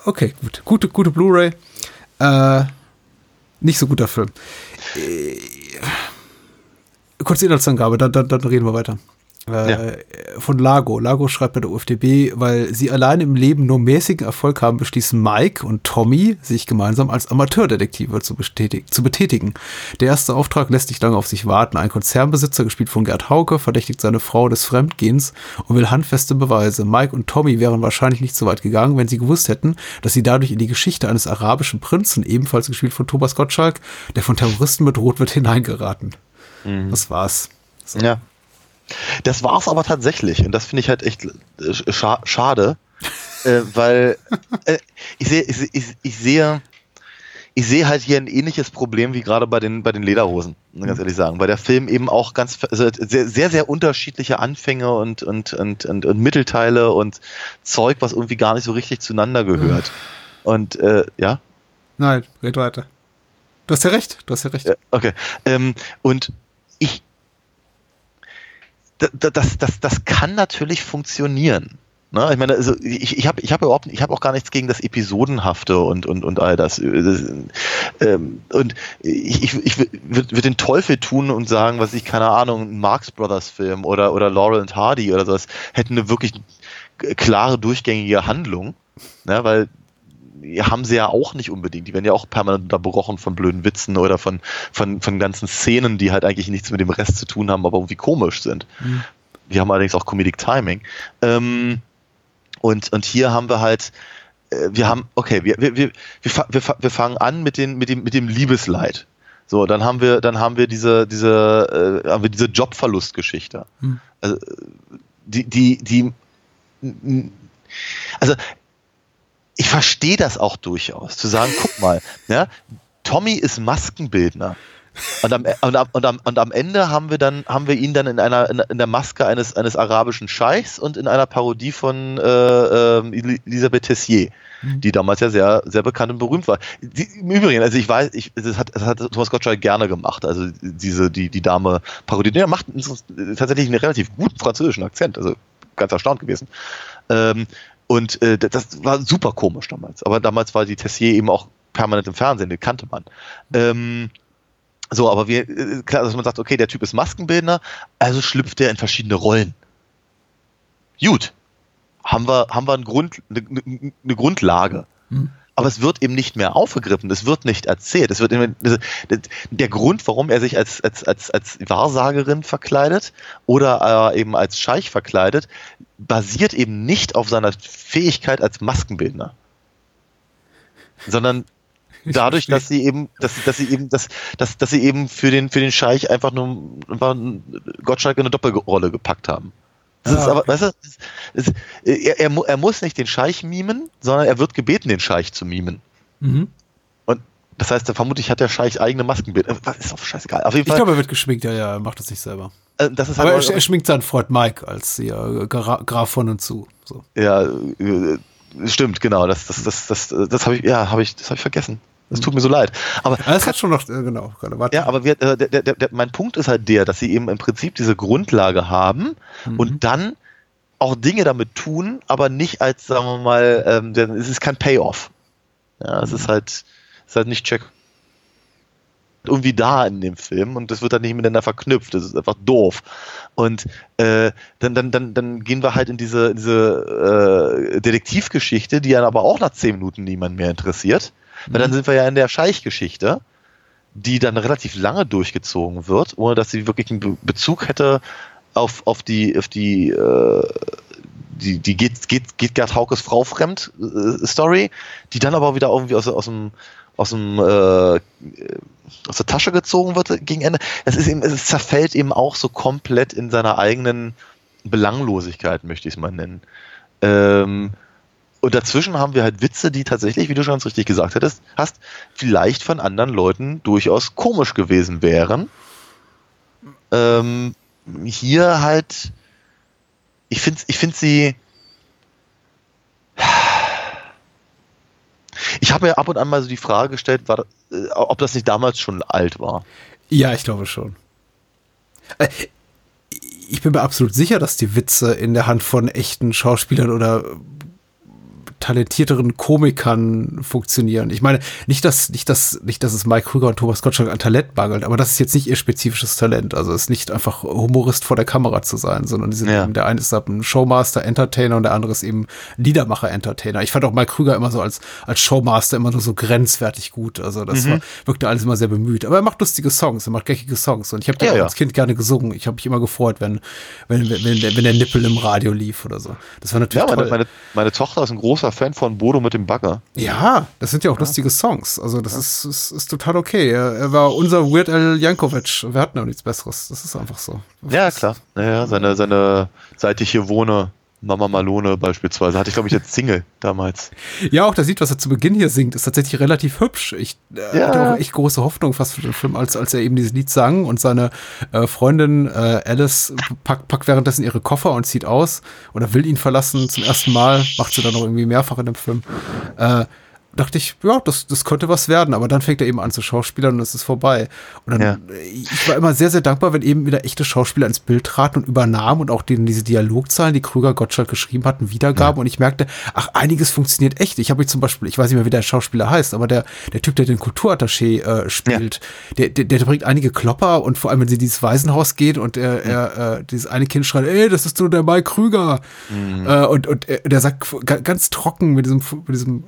okay, gut. Gute, gute Blu-ray. Äh, nicht so guter Film. Äh, kurze Inhaltsangabe, dann, dann, dann reden wir weiter. Äh, ja. von Lago. Lago schreibt bei der UFDB, weil sie allein im Leben nur mäßigen Erfolg haben, beschließen Mike und Tommy, sich gemeinsam als Amateurdetektive zu, zu betätigen. Der erste Auftrag lässt nicht lange auf sich warten. Ein Konzernbesitzer, gespielt von Gerd Hauke, verdächtigt seine Frau des Fremdgehens und will handfeste Beweise. Mike und Tommy wären wahrscheinlich nicht so weit gegangen, wenn sie gewusst hätten, dass sie dadurch in die Geschichte eines arabischen Prinzen, ebenfalls gespielt von Thomas Gottschalk, der von Terroristen bedroht wird, hineingeraten. Mhm. Das war's. So. Ja. Das war es aber tatsächlich und das finde ich halt echt äh, scha schade, äh, weil äh, ich sehe, ich, ich, ich sehe, ich sehe halt hier ein ähnliches Problem wie gerade bei den, bei den Lederhosen, ganz ehrlich sagen. Weil der Film eben auch ganz also sehr, sehr, sehr unterschiedliche Anfänge und, und, und, und, und Mittelteile und Zeug, was irgendwie gar nicht so richtig zueinander gehört. Und äh, ja? Nein, red weiter. Du hast ja recht, du hast ja recht. Okay. Ähm, und ich, das, das, das kann natürlich funktionieren. Ne? Ich meine, also ich, ich habe ich hab überhaupt, ich habe auch gar nichts gegen das Episodenhafte und, und, und all das. Ähm, und ich, ich, ich würde würd den Teufel tun und sagen, was ich, keine Ahnung, ein Marx Brothers Film oder, oder Laurel und Hardy oder sowas hätten eine wirklich klare, durchgängige Handlung. Ne? Weil haben sie ja auch nicht unbedingt. Die werden ja auch permanent unterbrochen von blöden Witzen oder von, von, von ganzen Szenen, die halt eigentlich nichts mit dem Rest zu tun haben, aber irgendwie komisch sind. Mhm. Die haben allerdings auch Comedic Timing. Ähm, und, und hier haben wir halt, äh, wir haben, okay, wir, wir, wir, wir, wir fangen an mit, den, mit, dem, mit dem Liebesleid. So, dann haben wir, dann haben wir diese, diese, äh, haben wir diese Jobverlustgeschichte. Hm. Also, die, die, die, also ich verstehe das auch durchaus, zu sagen, guck mal, ja, Tommy ist Maskenbildner. Und am, und, am, und, am, und am Ende haben wir dann haben wir ihn dann in einer in, der Maske eines eines arabischen Scheichs und in einer Parodie von äh, äh, Elisabeth Tessier, mhm. die damals ja sehr sehr bekannt und berühmt war. Die, Im Übrigen, also ich weiß, ich, das hat, das hat Thomas Gottschalk gerne gemacht, also diese die die Dame Parodie. Der macht tatsächlich einen relativ guten französischen Akzent, also ganz erstaunt gewesen. Ähm, und äh, das war super komisch damals. Aber damals war die Tessier eben auch permanent im Fernsehen, den kannte man. Ähm, so, aber wir, äh, klar, dass man sagt, okay, der Typ ist Maskenbildner, also schlüpft er in verschiedene Rollen. Gut. Haben wir, haben wir ein Grund, eine, eine Grundlage. Hm. Aber es wird eben nicht mehr aufgegriffen, es wird nicht erzählt. Es wird immer, der Grund, warum er sich als, als, als, als Wahrsagerin verkleidet oder äh, eben als Scheich verkleidet, basiert eben nicht auf seiner Fähigkeit als Maskenbildner, sondern dadurch, dass sie eben, dass, dass sie eben, dass, dass, dass sie eben für den, für den Scheich einfach nur einfach Gottschalk in eine Doppelrolle gepackt haben. Das Ah, ist aber, weißt du, ist, er, er, mu- er muss nicht den Scheich mimen, sondern er wird gebeten, den Scheich zu mimen. Mhm. Und das heißt, vermutlich hat der Scheich eigene Maskenbild. Äh, was- Ist doch scheißegal. Auf jeden Ich Fall, glaube, er wird geschminkt, ja, ja, er macht das nicht selber. äh, das ist Aber halt, er, er schminkt seinen Freund Mike als ja, Gra Graf von und zu. So. ja, äh, stimmt, genau. Das, das, das, das, das habe ich, ja, habe ich, das habe ich vergessen. Das tut mir so leid. Aber Ja, Das hat schon noch, äh, genau, gerade, warte. Ja, aber wir, äh, der, der, der, mein Punkt ist halt der, dass sie eben im Prinzip diese Grundlage haben und dann auch Dinge damit tun, aber nicht als, sagen wir mal, ähm, es ist kein Payoff. Ja, es ist halt, es ist halt nicht Check irgendwie da in dem Film und das wird dann nicht miteinander verknüpft. Das ist einfach doof. Und äh, dann, dann, dann, dann gehen wir halt in diese, diese äh, Detektivgeschichte, die dann aber auch nach zehn Minuten niemand mehr interessiert. Weil dann sind wir ja in der Scheichgeschichte, die dann relativ lange durchgezogen wird, ohne dass sie wirklich einen Be Bezug hätte auf, auf die, auf die, äh, die, die geht, geht, geht Gerd Haukes Frau fremd äh, Story, die dann aber wieder irgendwie aus, aus dem, aus dem, äh, aus der Tasche gezogen wird gegen Ende. Es ist eben, es zerfällt eben auch so komplett in seiner eigenen Belanglosigkeit, möchte ich es mal nennen. Ähm, und dazwischen haben wir halt Witze, die tatsächlich, wie du schon ganz richtig gesagt hättest, hast, vielleicht von anderen Leuten durchaus komisch gewesen wären. Ähm, hier halt, ich finde ich find sie. Ich habe mir ab und an mal so die Frage gestellt, war, äh, ob das nicht damals schon alt war. Ja, ich glaube schon. Äh, Ich bin mir absolut sicher, dass die Witze in der Hand von echten Schauspielern oder talentierteren Komikern funktionieren. Ich meine, nicht, dass, nicht, dass, nicht, dass es Mike Krüger und Thomas Gottschalk an Talent mangelt, aber das ist jetzt nicht ihr spezifisches Talent. Also es ist nicht einfach Humorist vor der Kamera zu sein, sondern die sind Ja. eben, der eine ist ein Showmaster, Entertainer und der andere ist eben Liedermacher, Entertainer. Ich fand auch Mike Krüger immer so als, als Showmaster immer nur so grenzwertig gut. Also das war, wirkte alles immer sehr bemüht. Aber er macht lustige Songs, er macht geckige Songs und ich habe Ja, ja. als Kind gerne gesungen. Ich habe mich immer gefreut, wenn, wenn, wenn, wenn, der, wenn der Nippel im Radio lief oder so. Das war natürlich Ja, meine, toll. meine, meine Tochter ist ein großer Fan von Bodo mit dem Bagger. Ja, das sind ja auch lustige Songs. Also das ist, ist, ist total okay. Er, er war unser Weird Al Jankovic. Wir hatten auch nichts Besseres. Das ist einfach so. Ja, klar. Naja, seine, seine Seit ich hier wohne, Mama Malone beispielsweise, hatte ich glaube ich jetzt Single damals. Ja, auch das Lied, was er zu Beginn hier singt, ist tatsächlich relativ hübsch. Ich äh, Ja. hatte auch echt große Hoffnung fast für den Film, als, als er eben dieses Lied sang und seine äh, Freundin äh, Alice packt, packt währenddessen ihre Koffer und zieht aus oder will ihn verlassen zum ersten Mal, macht sie dann noch irgendwie mehrfach in dem Film. Äh, dachte ich, ja, das, das könnte was werden, aber dann fängt er eben an zu schauspielern und es ist vorbei. Und dann, Ja. ich war immer sehr, sehr dankbar, wenn eben wieder echte Schauspieler ins Bild traten und übernahmen und auch denen diese Dialogzahlen, die Krüger Gottschalk geschrieben hatten, wiedergaben und ich merkte, ach, einiges funktioniert echt. Ich habe mich zum Beispiel, ich weiß nicht mehr, wie der Schauspieler heißt, aber der, der Typ, der den Kulturattaché äh, spielt, der, der, der bringt einige Klopper und vor allem, wenn sie in dieses Waisenhaus geht und er, er äh, dieses eine Kind schreit, ey, das ist so der Mike Krüger. Äh, und, und er, der sagt ga- ganz trocken mit diesem, mit diesem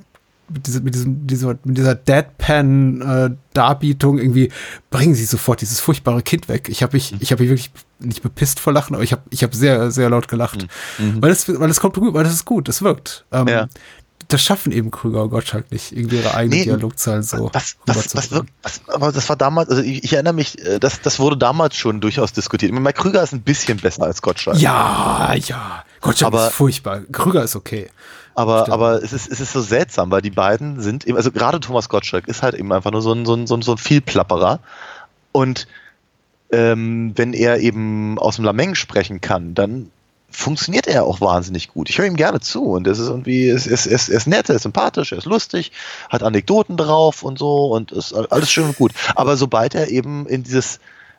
mit, diese, mit, diesem, dieser, mit dieser Deadpan-Darbietung irgendwie bringen sie sofort dieses furchtbare Kind weg. Ich habe mich, ich habe mich wirklich nicht bepisst vor Lachen, aber ich habe ich hab sehr, sehr laut gelacht. Weil es weil es kommt gut, weil das ist gut, das wirkt. Ähm, Ja. Das schaffen eben Krüger und Gottschalk nicht, irgendwie ihre eigene Nee, Dialogzahl so Was, was, was, rüberzubringen. wirkt- was, aber das war damals, also ich, ich erinnere mich, äh, das, das wurde damals schon durchaus diskutiert. Mike Krüger ist ein bisschen besser als Gottschalk. Ja, ja. Gottschalk Aber- ist furchtbar. Krüger ist okay. Aber, Stimmt. aber es, ist, es ist so seltsam, weil die beiden sind eben, also gerade Thomas Gottschalk ist halt eben einfach nur so ein, so ein, so ein, so ein Vielplapperer. Und ähm, wenn er eben aus dem Lameng sprechen kann, dann funktioniert er auch wahnsinnig gut. Ich höre ihm gerne zu und es ist irgendwie, es ist, es ist, ist nett, er ist sympathisch, er ist lustig, hat Anekdoten drauf und so und ist alles schön und gut. Aber sobald er eben in dieses,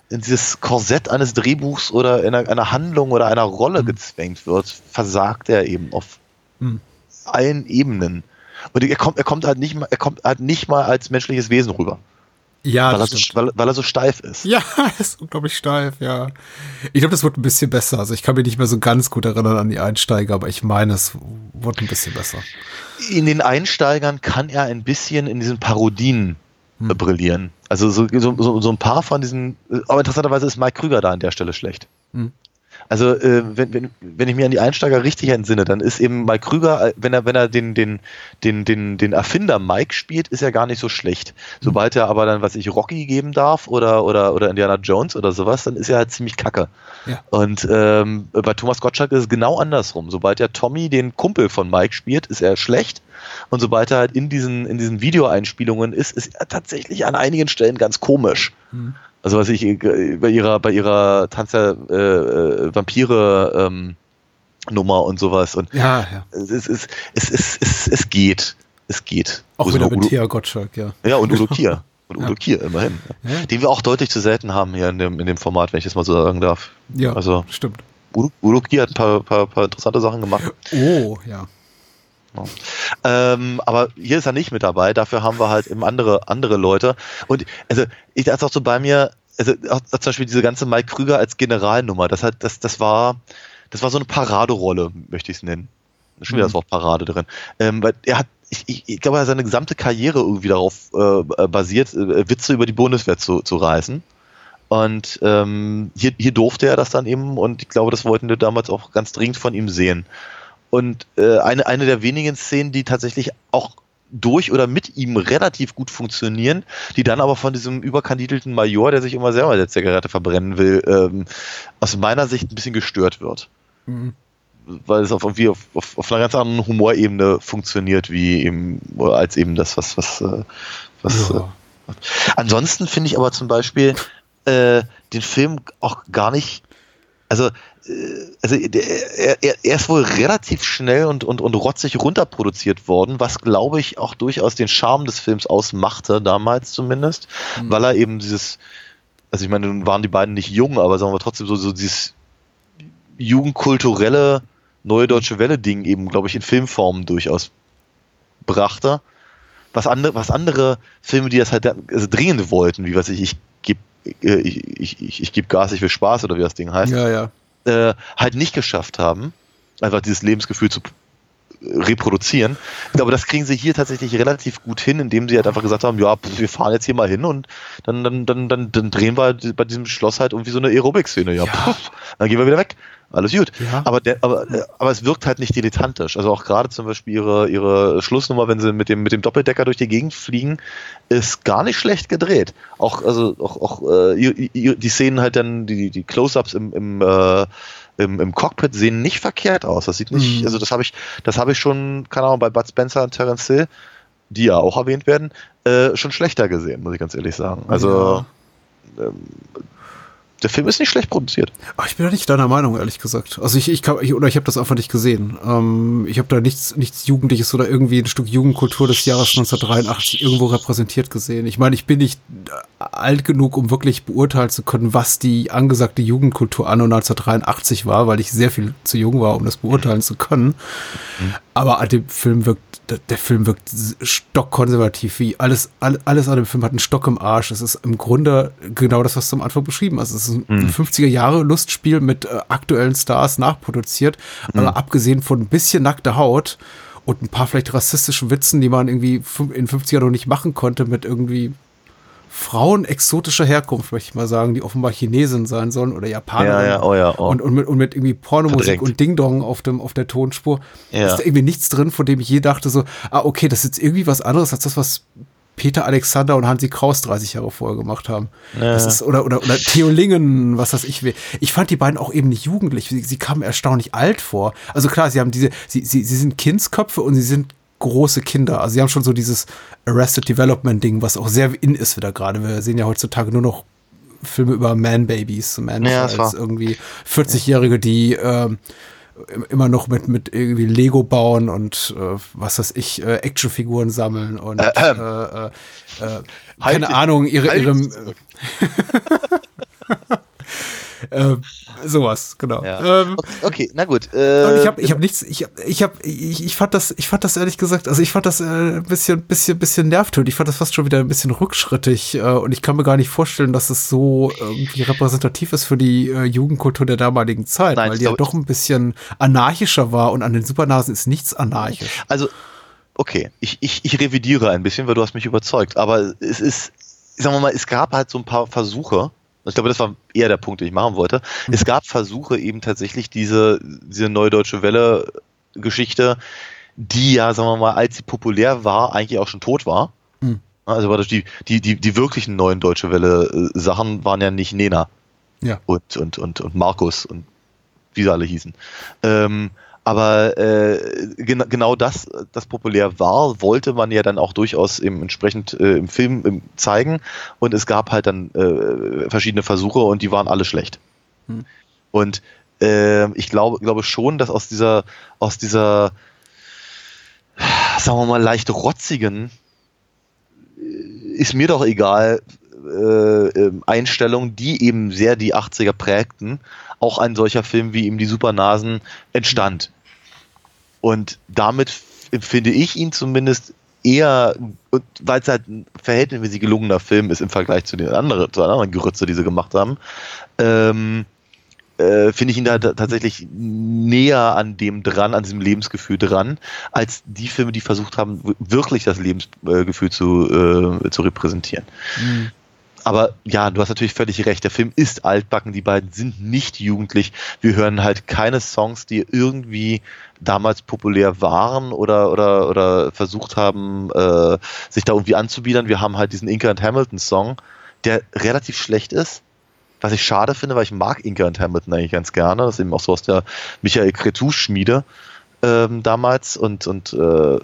in dieses Korsett eines Drehbuchs oder in einer, einer Handlung oder einer Rolle gezwängt wird, versagt er eben auf Hm. Allen Ebenen. Und er kommt, er kommt halt nicht mal, er kommt halt nicht mal als menschliches Wesen rüber, Ja, weil, er so, weil, weil er so steif ist. Ja, ist unglaublich steif, ja. Ich glaube, das wird ein bisschen besser. Also ich kann mich nicht mehr so ganz gut erinnern an die Einsteiger, aber ich meine, es wird ein bisschen besser. In den Einsteigern kann er ein bisschen in diesen Parodien äh, brillieren. Also so, so, so, so ein paar von diesen, äh, aber interessanterweise ist Mike Krüger da an der Stelle schlecht. Hm. Also äh, wenn, wenn, wenn ich mir an die Einsteiger richtig entsinne, dann ist eben Mike Krüger, äh, wenn er, wenn er den, den, den, den, den Erfinder Mike spielt, ist er gar nicht so schlecht. Sobald er aber dann, was ich, Rocky geben darf oder, oder, oder Indiana Jones oder sowas, dann ist er halt ziemlich kacke. Ja. Und ähm, bei Thomas Gottschalk ist es genau andersrum. Sobald er Tommy, den Kumpel von Mike, spielt, ist er schlecht. Und sobald er halt in diesen, in diesen Videoeinspielungen ist, ist er tatsächlich an einigen Stellen ganz komisch. Also was ich äh, bei ihrer, bei ihrer Tanz der äh, äh, Vampire ähm, Nummer und sowas. Und Ja, ja. es, es, es, es, es, es geht. Es geht. Auch Udo- wieder mit Thea Gottschalk, ja. ja, und Udo Kier. Und Ja. Udo Kier, immerhin. Ja. Den wir auch deutlich zu selten haben hier in dem, in dem Format, wenn ich das mal so sagen darf. Ja, Also, stimmt. Udo, Udo Kier hat ein paar, paar, paar interessante Sachen gemacht. Oh, ja. Ähm, aber hier ist er nicht mit dabei, dafür haben wir halt eben andere, andere Leute. Und also ich dachte auch so bei mir, also auch, zum Beispiel diese ganze Mike Krüger als Generalnummer, das hat, das, das war, das war so eine Paraderolle, möchte ich es nennen. Schon wieder das Wort Parade drin. Ähm, weil er hat, ich, ich, ich glaube, er hat seine gesamte Karriere irgendwie darauf äh, basiert, äh, Witze über die Bundeswehr zu, zu reißen. Und ähm, hier, hier durfte er das dann eben und ich glaube, das wollten wir damals auch ganz dringend von ihm sehen. Und äh, eine, eine der wenigen Szenen, die tatsächlich auch durch oder mit ihm relativ gut funktionieren, die dann aber von diesem überkandidelten Major, der sich immer selber der Zigarette verbrennen will, ähm, aus meiner Sicht ein bisschen gestört wird. Mhm. Weil es auf, irgendwie auf, auf, auf einer ganz anderen Humorebene funktioniert, wie eben, als eben das, was, was, äh, was Ja. äh, Ansonsten finde ich aber zum Beispiel äh, den Film auch gar nicht, also, also der, er, er, er ist wohl relativ schnell und, und, und rotzig runterproduziert worden, was glaube ich auch durchaus den Charme des Films ausmachte, damals zumindest, weil er eben dieses, also ich meine, nun waren die beiden nicht jung, aber sagen wir trotzdem so, so dieses jugendkulturelle Neue Deutsche Welle-Ding eben, glaube ich, in Filmformen durchaus brachte. Was andere, was andere Filme, die das halt also dringend wollten, wie was ich, ich gebe äh, ich, ich, ich, ich geb Gas, ich will Spaß oder wie das Ding heißt, Ja, ja. Äh, halt nicht geschafft haben, einfach dieses Lebensgefühl zu reproduzieren. Ich glaube, das kriegen sie hier tatsächlich relativ gut hin, indem sie halt einfach gesagt haben, ja, wir fahren jetzt hier mal hin und dann, dann, dann, dann, dann drehen wir bei diesem Schloss halt irgendwie so eine Aerobic-Szene. Ja, Ja. Pf, dann gehen wir wieder weg. Alles gut. Ja. Aber, der, aber, aber es wirkt halt nicht dilettantisch. Also auch gerade zum Beispiel ihre, ihre Schlussnummer, wenn sie mit dem, mit dem Doppeldecker durch die Gegend fliegen, ist gar nicht schlecht gedreht. Auch, also auch, auch äh, die Szenen halt dann, die, die Close-Ups im, im, äh, im, im Cockpit sehen nicht verkehrt aus. Das sieht nicht, Mhm. also das habe ich, das habe ich schon, keine Ahnung, bei Bud Spencer und Terence Hill, die ja auch erwähnt werden, äh, schon schlechter gesehen, muss ich ganz ehrlich sagen. Also ähm, der Film ist nicht schlecht produziert. Ach, ich bin da nicht deiner Meinung, ehrlich gesagt. Also ich, ich, kann, ich oder ich habe das einfach nicht gesehen. Ähm, ich habe da nichts, nichts Jugendliches oder irgendwie ein Stück Jugendkultur des Jahres 1983 irgendwo repräsentiert gesehen. Ich meine, ich bin nicht äh, alt genug, um wirklich beurteilen zu können, was die angesagte Jugendkultur anno 1983 war, weil ich sehr viel zu jung war, um das beurteilen zu können. Aber an dem Film wirkt, der, Film wirkt stockkonservativ, wie alles, all- alles an dem Film hat einen Stock im Arsch. Es ist im Grunde genau das, was du am Anfang beschrieben hast. Es ist ein 50er Jahre Lustspiel mit äh, aktuellen Stars nachproduziert, aber abgesehen von ein bisschen nackter Haut und ein paar vielleicht rassistischen Witzen, die man irgendwie in 50er noch nicht machen konnte, mit irgendwie Frauen exotischer Herkunft, möchte ich mal sagen, die offenbar Chinesen sein sollen oder Japaner. Ja, ja, oh ja, oh. Und, und, mit, und mit irgendwie Pornomusik Verdrängt. und Ding-Dong auf, dem, auf der Tonspur. Ja. Ist da irgendwie nichts drin, von dem ich je dachte so, ah, okay, das ist jetzt irgendwie was anderes als das, was Peter Alexander und Hansi Kraus 30 Jahre vorher gemacht haben. Das ist, oder, oder, oder Theo Lingen, was das ich will. Ich fand die beiden auch eben nicht jugendlich. Sie, sie kamen erstaunlich alt vor. Also klar, sie haben diese, sie, sie, sie sind Kindsköpfe und sie sind große Kinder. Also sie haben schon so dieses Arrested Development Ding, was auch sehr in ist wieder gerade. Wir sehen ja heutzutage nur noch Filme über Man-Babies, man Ja, das als irgendwie 40-Jährige, die ähm, im- immer noch mit, mit irgendwie Lego bauen und äh, was weiß ich, äh, Actionfiguren sammeln und äh, äh, äh, äh, keine Halt- Ahnung, ihre, halt ihre zurück. äh, sowas, genau. Ja. Ähm, Okay, na gut. Äh, und ich habe ich hab nichts, ich hab, ich hab, ich, ich fand das, ich fand das ehrlich gesagt, also ich fand das äh, ein bisschen, bisschen, bisschen nervtötend. Ich fand das fast schon wieder ein bisschen rückschrittig äh, und ich kann mir gar nicht vorstellen, dass es so irgendwie repräsentativ ist für die äh, Jugendkultur der damaligen Zeit, Nein, weil die ja doch ein bisschen anarchischer war und an den Supernasen ist nichts anarchisch. Also, okay, ich, ich, ich revidiere ein bisschen, weil du hast mich überzeugt, aber es ist, sagen wir mal, es gab halt so ein paar Versuche, Ich glaube, das war eher der Punkt, den ich machen wollte. Mhm. Es gab Versuche eben tatsächlich diese, diese Neue Deutsche Welle Geschichte, die ja, sagen wir mal, als sie populär war, eigentlich auch schon tot war. Mhm. Also war die, die, die, die wirklichen neuen Deutsche Welle äh, Sachen waren ja nicht Nena. Ja. Und, und, und, und Markus und wie sie alle hießen. Ähm, aber äh, gen genau das, das populär war, wollte man ja dann auch durchaus im, entsprechend äh, im Film im, zeigen. Und es gab halt dann äh, verschiedene Versuche und die waren alle schlecht. Hm. Und äh, ich glaube, glaube schon, dass aus dieser, aus dieser, sagen wir mal, leicht rotzigen, äh, ist mir doch egal, äh, ähm, Einstellung, die eben sehr die 80er prägten, auch ein solcher Film wie eben die Supernasen entstand. Und damit empfinde ich ihn zumindest eher, weil es halt ein verhältnismäßig gelungener Film ist im Vergleich zu den anderen, zu anderen Gerütze, die sie gemacht haben, ähm, äh, finde ich ihn da tatsächlich näher an dem dran, an diesem Lebensgefühl dran, als die Filme, die versucht haben, wirklich das Lebensgefühl zu, äh, zu repräsentieren. Mhm. Aber ja, du hast natürlich völlig recht. Der Film ist altbacken. Die beiden sind nicht jugendlich. Wir hören halt keine Songs, die irgendwie damals populär waren oder, oder, oder versucht haben, äh, sich da irgendwie anzubiedern. Wir haben halt diesen Inca and Hamilton Song, der relativ schlecht ist. Was ich schade finde, weil ich mag Inca and Hamilton eigentlich ganz gerne. Das ist eben auch so aus der Michael Cretou Schmiede ähm, damals und, und äh,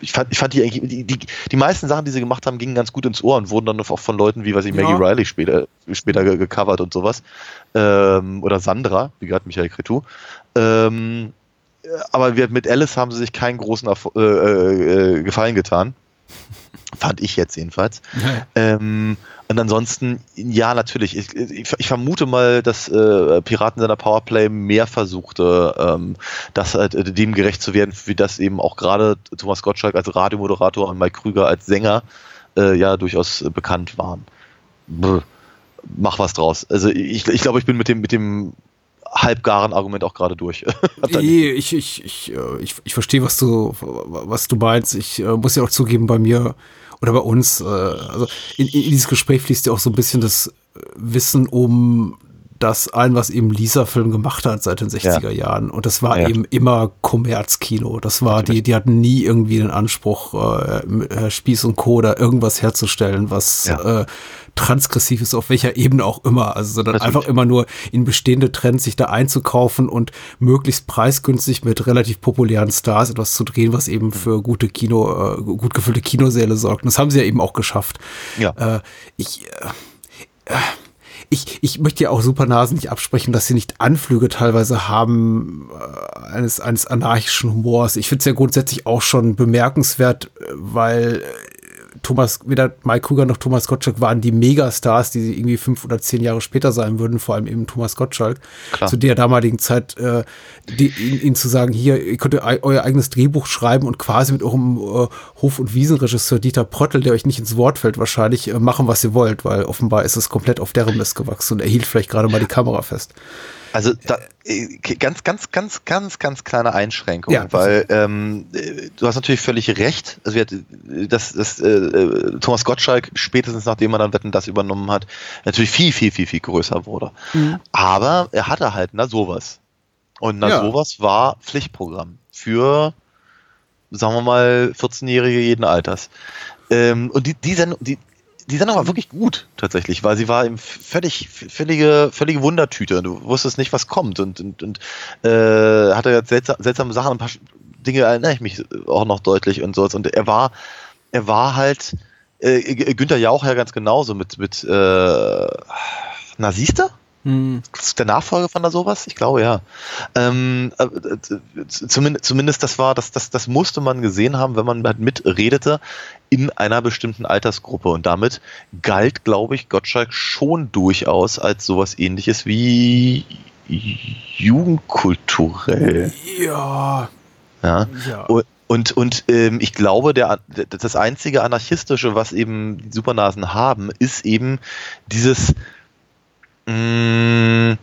ich fand, ich fand die eigentlich, die, die, die meisten Sachen, die sie gemacht haben, gingen ganz gut ins Ohr und wurden dann auch von Leuten wie, weiß ich, Maggie ja. Riley später, später gecovert und sowas. Ähm, oder Sandra, wie gerade Michael Cretou. Ähm, aber wir, mit Alice haben sie sich keinen großen Erf äh, äh, Gefallen getan. Fand ich jetzt jedenfalls. Ja. Ähm, und ansonsten, ja, natürlich. Ich, ich, ich vermute mal, dass äh, Piraten seiner Powerplay mehr versuchte, ähm, das halt, äh, dem gerecht zu werden, wie das eben auch gerade Thomas Gottschalk als Radiomoderator und Mike Krüger als Sänger äh, ja durchaus äh, bekannt waren. Brr, mach was draus. Also ich, ich glaube, ich bin mit dem, mit dem halbgaren Argument auch gerade durch. nee, ich, ich, ich, äh, ich, ich verstehe, was du, was du meinst. Ich äh, muss ja auch zugeben, bei mir oder bei uns, äh, also in, in dieses Gespräch fließt ja auch so ein bisschen das Wissen um das ein, was eben Lisa-Film gemacht hat seit den 60er ja. Jahren. Und das war ja. eben immer Kommerzkino. Das war, die, die hatten nie irgendwie den Anspruch, äh, Spieß und Co. da irgendwas herzustellen, was ja. äh, transgressiv ist, auf welcher Ebene auch immer. Also, sondern Natürlich. einfach immer nur in bestehende Trends sich da einzukaufen und möglichst preisgünstig mit relativ populären Stars etwas zu drehen, was eben für gute Kino, äh, gut gefüllte Kinosäle sorgt. Und das haben sie ja eben auch geschafft. Ja. Äh, ich, äh, ich, ich möchte ja auch Supernasen nicht absprechen, dass sie nicht Anflüge teilweise haben äh, eines, eines anarchischen Humors. Ich finde es ja grundsätzlich auch schon bemerkenswert, äh, weil Thomas, weder Mike Kruger noch Thomas Gottschalk waren die Megastars, die sie irgendwie fünf oder zehn Jahre später sein würden, vor allem eben Thomas Gottschalk. Klar. Zu der damaligen Zeit, äh, die, ihnen, ihnen zu sagen, hier, ihr könnt euer eigenes Drehbuch schreiben und quasi mit eurem äh, Hof- und Wiesenregisseur Dieter Prottel, der euch nicht ins Wort fällt, wahrscheinlich äh, machen, was ihr wollt, weil offenbar ist es komplett auf deren Mist gewachsen und er hielt vielleicht gerade mal die Kamera fest. Also da, äh, ganz, ganz, ganz, ganz, ganz kleine Einschränkung, ja, weil ähm, äh, du hast natürlich völlig recht. Also wir, dass, dass äh, Thomas Gottschalk spätestens nachdem er dann Wetten das übernommen hat, natürlich viel, viel, viel, viel größer wurde. Mhm. Aber er hatte halt na sowas. Und na ja. sowas war Pflichtprogramm für, sagen wir mal, 14-Jährige jeden Alters. Ähm, und die, die Sendung, die, die Sendung war wirklich gut, tatsächlich, weil sie war im völlig, völlige, völlige Wundertüte. Du wusstest nicht, was kommt und, und, und äh, hatte seltsam, seltsame Sachen, ein paar Dinge erinnere ich mich auch noch deutlich und so. Und er war, er war halt, äh, Günther Jauch ja ganz genauso mit, mit äh, na siehst du? Hm. Der Nachfolger von da sowas? Ich glaube ja. Ähm, äh, zumindest, zumindest das war, das, das, das musste man gesehen haben, wenn man halt mitredete in einer bestimmten Altersgruppe. Und damit galt, glaube ich, Gottschalk schon durchaus als sowas ähnliches wie jugendkulturell. Ja. Ja. ja. Und, und, ähm, ich glaube, der, das einzige Anarchistische, was eben die Supernasen haben, ist eben dieses mh, mm,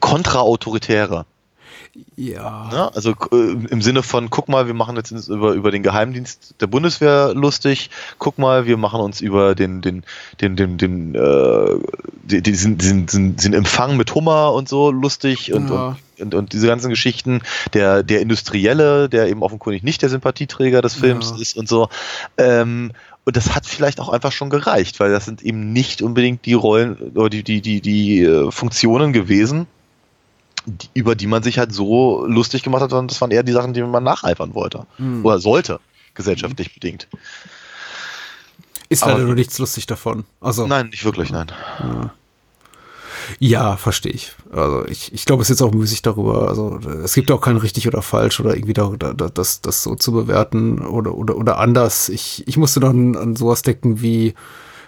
kontraautoritäre. Ja. Ne? Also äh, im Sinne von, guck mal, wir machen jetzt uns über, über den Geheimdienst der Bundeswehr lustig, guck mal, wir machen uns über den, den, den, den, den, äh, die- diesen, diesen, diesen, diesen Empfang mit Hummer und so lustig und, Ja. und, und, und diese ganzen Geschichten, der, der Industrielle, der eben offenkundig nicht der Sympathieträger des Films Ja. ist und so. Ähm, und das hat vielleicht auch einfach schon gereicht, weil das sind eben nicht unbedingt die Rollen oder die, die, die, die äh, Funktionen gewesen, die, über die man sich halt so lustig gemacht hat, sondern das waren eher die Sachen, die man nacheifern wollte. Hm. Oder sollte, gesellschaftlich bedingt. Ist Aber- leider nur nichts lustig davon. Also, Nein, nicht wirklich, nein. ja, verstehe ich. Also, ich, ich glaube, es ist jetzt auch müßig darüber. Also, es gibt auch kein richtig oder falsch oder irgendwie da, da, das, das so zu bewerten oder, oder, oder anders. Ich, ich musste dann an sowas denken wie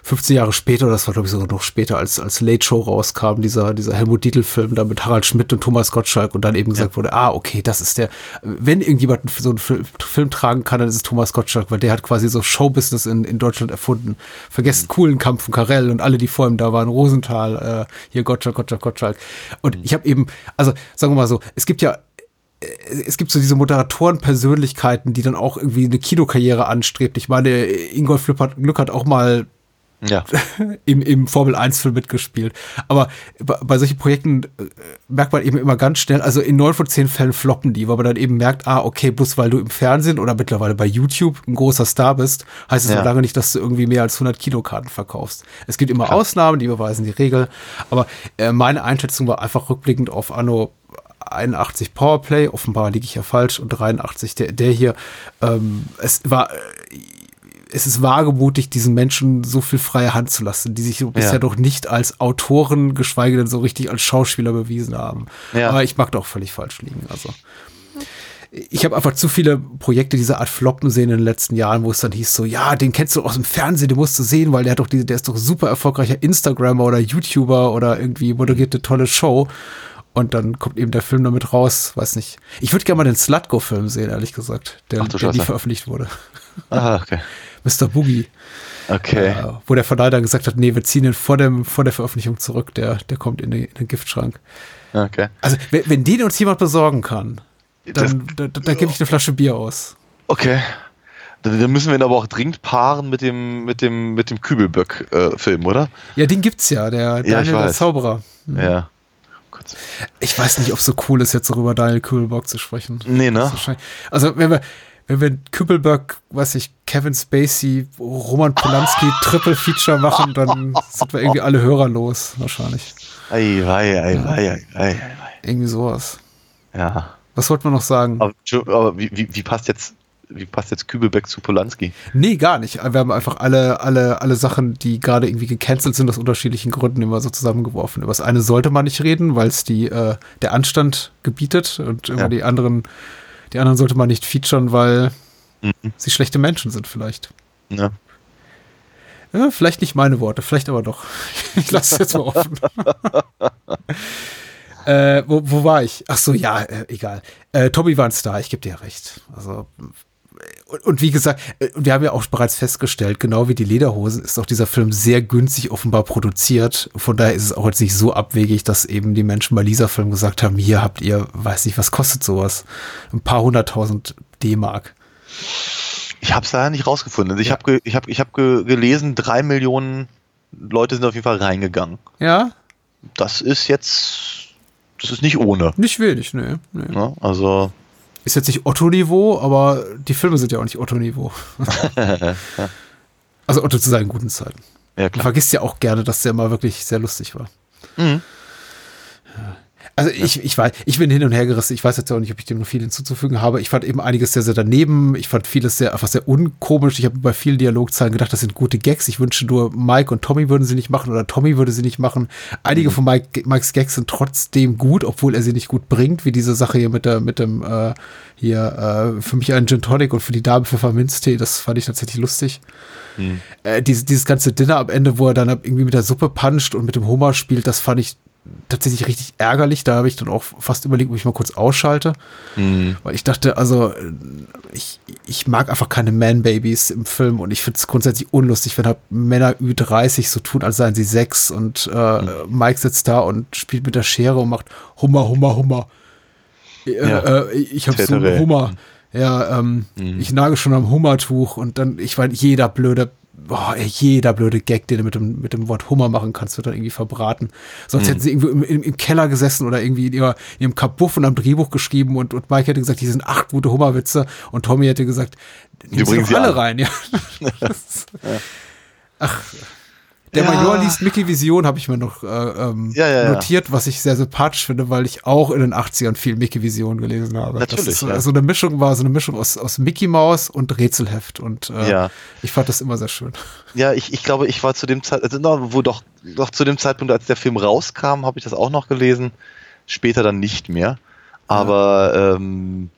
15 Jahre später, das war glaube ich sogar noch später, als, als Late Show rauskam, dieser, dieser Helmut Dietl-Film da mit Harald Schmidt und Thomas Gottschalk und dann eben gesagt wurde, ah, okay, das ist der, wenn irgendjemand so einen Film, Film tragen kann, dann ist es Thomas Gottschalk, weil der hat quasi so Showbusiness in, in Deutschland erfunden. Vergesst coolen Kampf von Karell und alle, die vor ihm da waren, Rosenthal, äh, hier Gottschalk, Gottschalk, Gottschalk. Und ich habe eben, also sagen wir mal so, es gibt ja es gibt so diese Moderatoren-Persönlichkeiten, die dann auch irgendwie eine Kinokarriere anstrebt. Ich meine, Ingolf Glück hat auch mal Ja. im, im Formel 1-Film mitgespielt. Aber bei, bei solchen Projekten äh, merkt man eben immer ganz schnell, also in neun von zehn Fällen floppen die, weil man dann eben merkt, ah, okay, bloß weil du im Fernsehen oder mittlerweile bei YouTube ein großer Star bist, heißt es Ja. noch lange nicht, dass du irgendwie mehr als 100 Kinokarten verkaufst. Es gibt immer Ausnahmen, die beweisen die Regel. Aber äh, meine Einschätzung war einfach rückblickend auf Anno 81 Powerplay, offenbar liege ich ja falsch, und 83 der, der hier. Ähm, es war äh, es ist wagemutig, diesen Menschen so viel freie Hand zu lassen, die sich so bisher doch nicht als Autoren, geschweige denn so richtig als Schauspieler bewiesen haben. Ja. Aber ich mag da auch völlig falsch liegen. Also ich habe einfach zu viele Projekte dieser Art floppen sehen in den letzten Jahren, wo es dann hieß so, ja, den kennst du aus dem Fernsehen, den musst du sehen, weil der hat doch diese, der ist doch super erfolgreicher Instagrammer oder YouTuber oder irgendwie moderiert eine tolle Show. Und dann kommt eben der Film damit raus, weiß nicht. Ich würde gerne mal den Slutgo-Film sehen, ehrlich gesagt, der, Ach der nie veröffentlicht wurde. Ah, okay. Mr. Boogie. Okay. Äh, wo der Verleih dann gesagt hat, nee, wir ziehen ihn vor, dem, vor der Veröffentlichung zurück, der, der kommt in den, in den Giftschrank. Okay. Also, wenn, wenn den uns jemand besorgen kann, Das- dann da, da, da gebe ich eine Flasche Bier aus. Okay. Dann, müssen wir ihn aber auch dringend paaren mit dem, mit dem, mit dem Kübelböck-Film, oder? Ja, den gibt's ja, der ich Daniel der. Zauberer. Ja. Kurz. Ich weiß nicht, ob es so cool ist, jetzt darüber Daniel Kübelberg zu sprechen. Nee, ne? Das Also, wenn wir, wenn wir Kübelberg, weiß ich, Kevin Spacey, Roman Polanski Triple Feature machen, dann sind wir irgendwie alle Hörer los, wahrscheinlich. Ei, ei, ei, ei, ei, ei, ei. Irgendwie sowas. Ja. Was wollten wir noch sagen? Aber, aber wie, wie, wie passt jetzt, wie passt jetzt Kübelbeck zu Polanski? Nee, gar nicht. Wir haben einfach alle, alle, alle Sachen, die gerade irgendwie gecancelt sind, aus unterschiedlichen Gründen immer so zusammengeworfen. Über das eine sollte man nicht reden, weil es die, äh, der Anstand gebietet und über Ja. die anderen, die anderen sollte man nicht featuren, weil Mhm. sie schlechte Menschen sind vielleicht. Ja. Ja, vielleicht nicht meine Worte, vielleicht aber doch. Ich lasse es jetzt mal offen. äh, wo, wo war ich? Ach so, ja, äh, egal. Äh, Tommy war ein Star, ich gebe dir recht. Also und, und wie gesagt, äh, wir haben ja auch bereits festgestellt, genau wie die Lederhosen ist auch dieser Film sehr günstig offenbar produziert. Von daher ist es auch jetzt nicht so abwegig, dass eben die Menschen bei Lisa Film gesagt haben, hier habt ihr, weiß nicht, was kostet sowas? Ein paar hunderttausend D-Mark. Ich habe es leider nicht rausgefunden. Also ich habe ge, ich hab, ich hab ge, gelesen, drei Millionen Leute sind auf jeden Fall reingegangen. Ja, Das ist jetzt, das ist nicht ohne. nicht wenig, nee. nee. Ne? Also, Ist jetzt nicht Otto-Niveau, aber die Filme sind ja auch nicht Otto-Niveau. also Otto zu seinen guten Zeiten. ja Man klar. vergisst ja auch gerne, dass der mal wirklich sehr lustig war. Mhm. Also ich, ich weiß, ich bin hin und her gerissen. Ich weiß jetzt auch nicht, ob ich dem noch viel hinzuzufügen habe. Ich fand eben einiges sehr, sehr daneben. Ich fand vieles sehr, einfach sehr unkomisch. Ich habe bei vielen Dialogzeilen gedacht, das sind gute Gags. Ich wünsche nur, Mike und Tommy würden sie nicht machen oder Tommy würde sie nicht machen. Einige von Mike, Mikes Gags sind trotzdem gut, obwohl er sie nicht gut bringt, wie diese Sache hier mit der, mit dem, äh, hier, äh, für mich ein Gin Tonic und für die Dame Pfefferminztee. Das fand ich tatsächlich lustig. Äh, dieses, dieses ganze Dinner am Ende, wo er dann irgendwie mit der Suppe puncht und mit dem Hummer spielt, das fand ich tatsächlich richtig ärgerlich. Da habe ich dann auch fast überlegt, ob ich mal kurz ausschalte. Mhm. Weil ich dachte, also ich, ich mag einfach keine Man-Babys im Film und ich finde es grundsätzlich unlustig, wenn halt Männer Ü30 so tun, als seien sie sechs und äh, Mike sitzt da und spielt mit der Schere und macht Hummer, Hummer, Hummer. Äh, Ja. äh, ich habe so einen Hummer. Ja, ähm, Mhm. ich nage schon am Hummertuch und dann, ich meine, jeder blöde, boah, ey, jeder blöde Gag, den du mit dem, mit dem Wort Hummer machen kannst, wird dann irgendwie verbraten. Sonst Mhm. hätten sie irgendwo im, im, im Keller gesessen oder irgendwie in, ihrer, in ihrem Kabuff und am Drehbuch geschrieben und, und Mike hätte gesagt, die sind acht gute Hummerwitze und Tommy hätte gesagt, die bringen sie alle alle. rein, ja. Das- Ach, der Ja. Major liest Mickey Vision, habe ich mir noch äh, ähm, Ja, ja, notiert, was ich sehr sympathisch finde, weil ich auch in den 80ern viel Mickey Vision gelesen habe. Natürlich, das ist so, so eine Mischung war, so eine Mischung aus, aus Mickey Maus und Rätselheft und äh, ich fand das immer sehr schön. Ja, ich, ich glaube, ich war zu dem Zeitpunkt, also na, wo doch, doch zu dem Zeitpunkt, als der Film rauskam, habe ich das auch noch gelesen. Später dann nicht mehr. Aber ähm,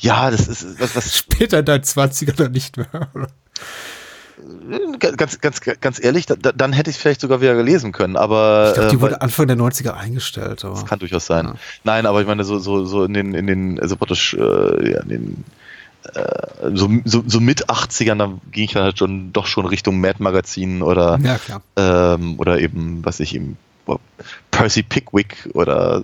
ja, das ist was, was Später in deinen 20ern dann nicht mehr. oder? Ganz, ganz, ganz ehrlich, da, da- dann hätte ich vielleicht sogar wieder gelesen können. Aber Ich glaube, die äh, wurde Anfang der 90er eingestellt. Aber. das kann durchaus sein. Ja. Nein, aber ich meine, so, so, so in den, in den, also praktisch, äh, ja, in den äh, so, so, so mit 80ern, da ging ich dann halt schon doch schon Richtung Mad Magazin oder Ja, ähm, oder eben, was ich eben, Percy Pickwick oder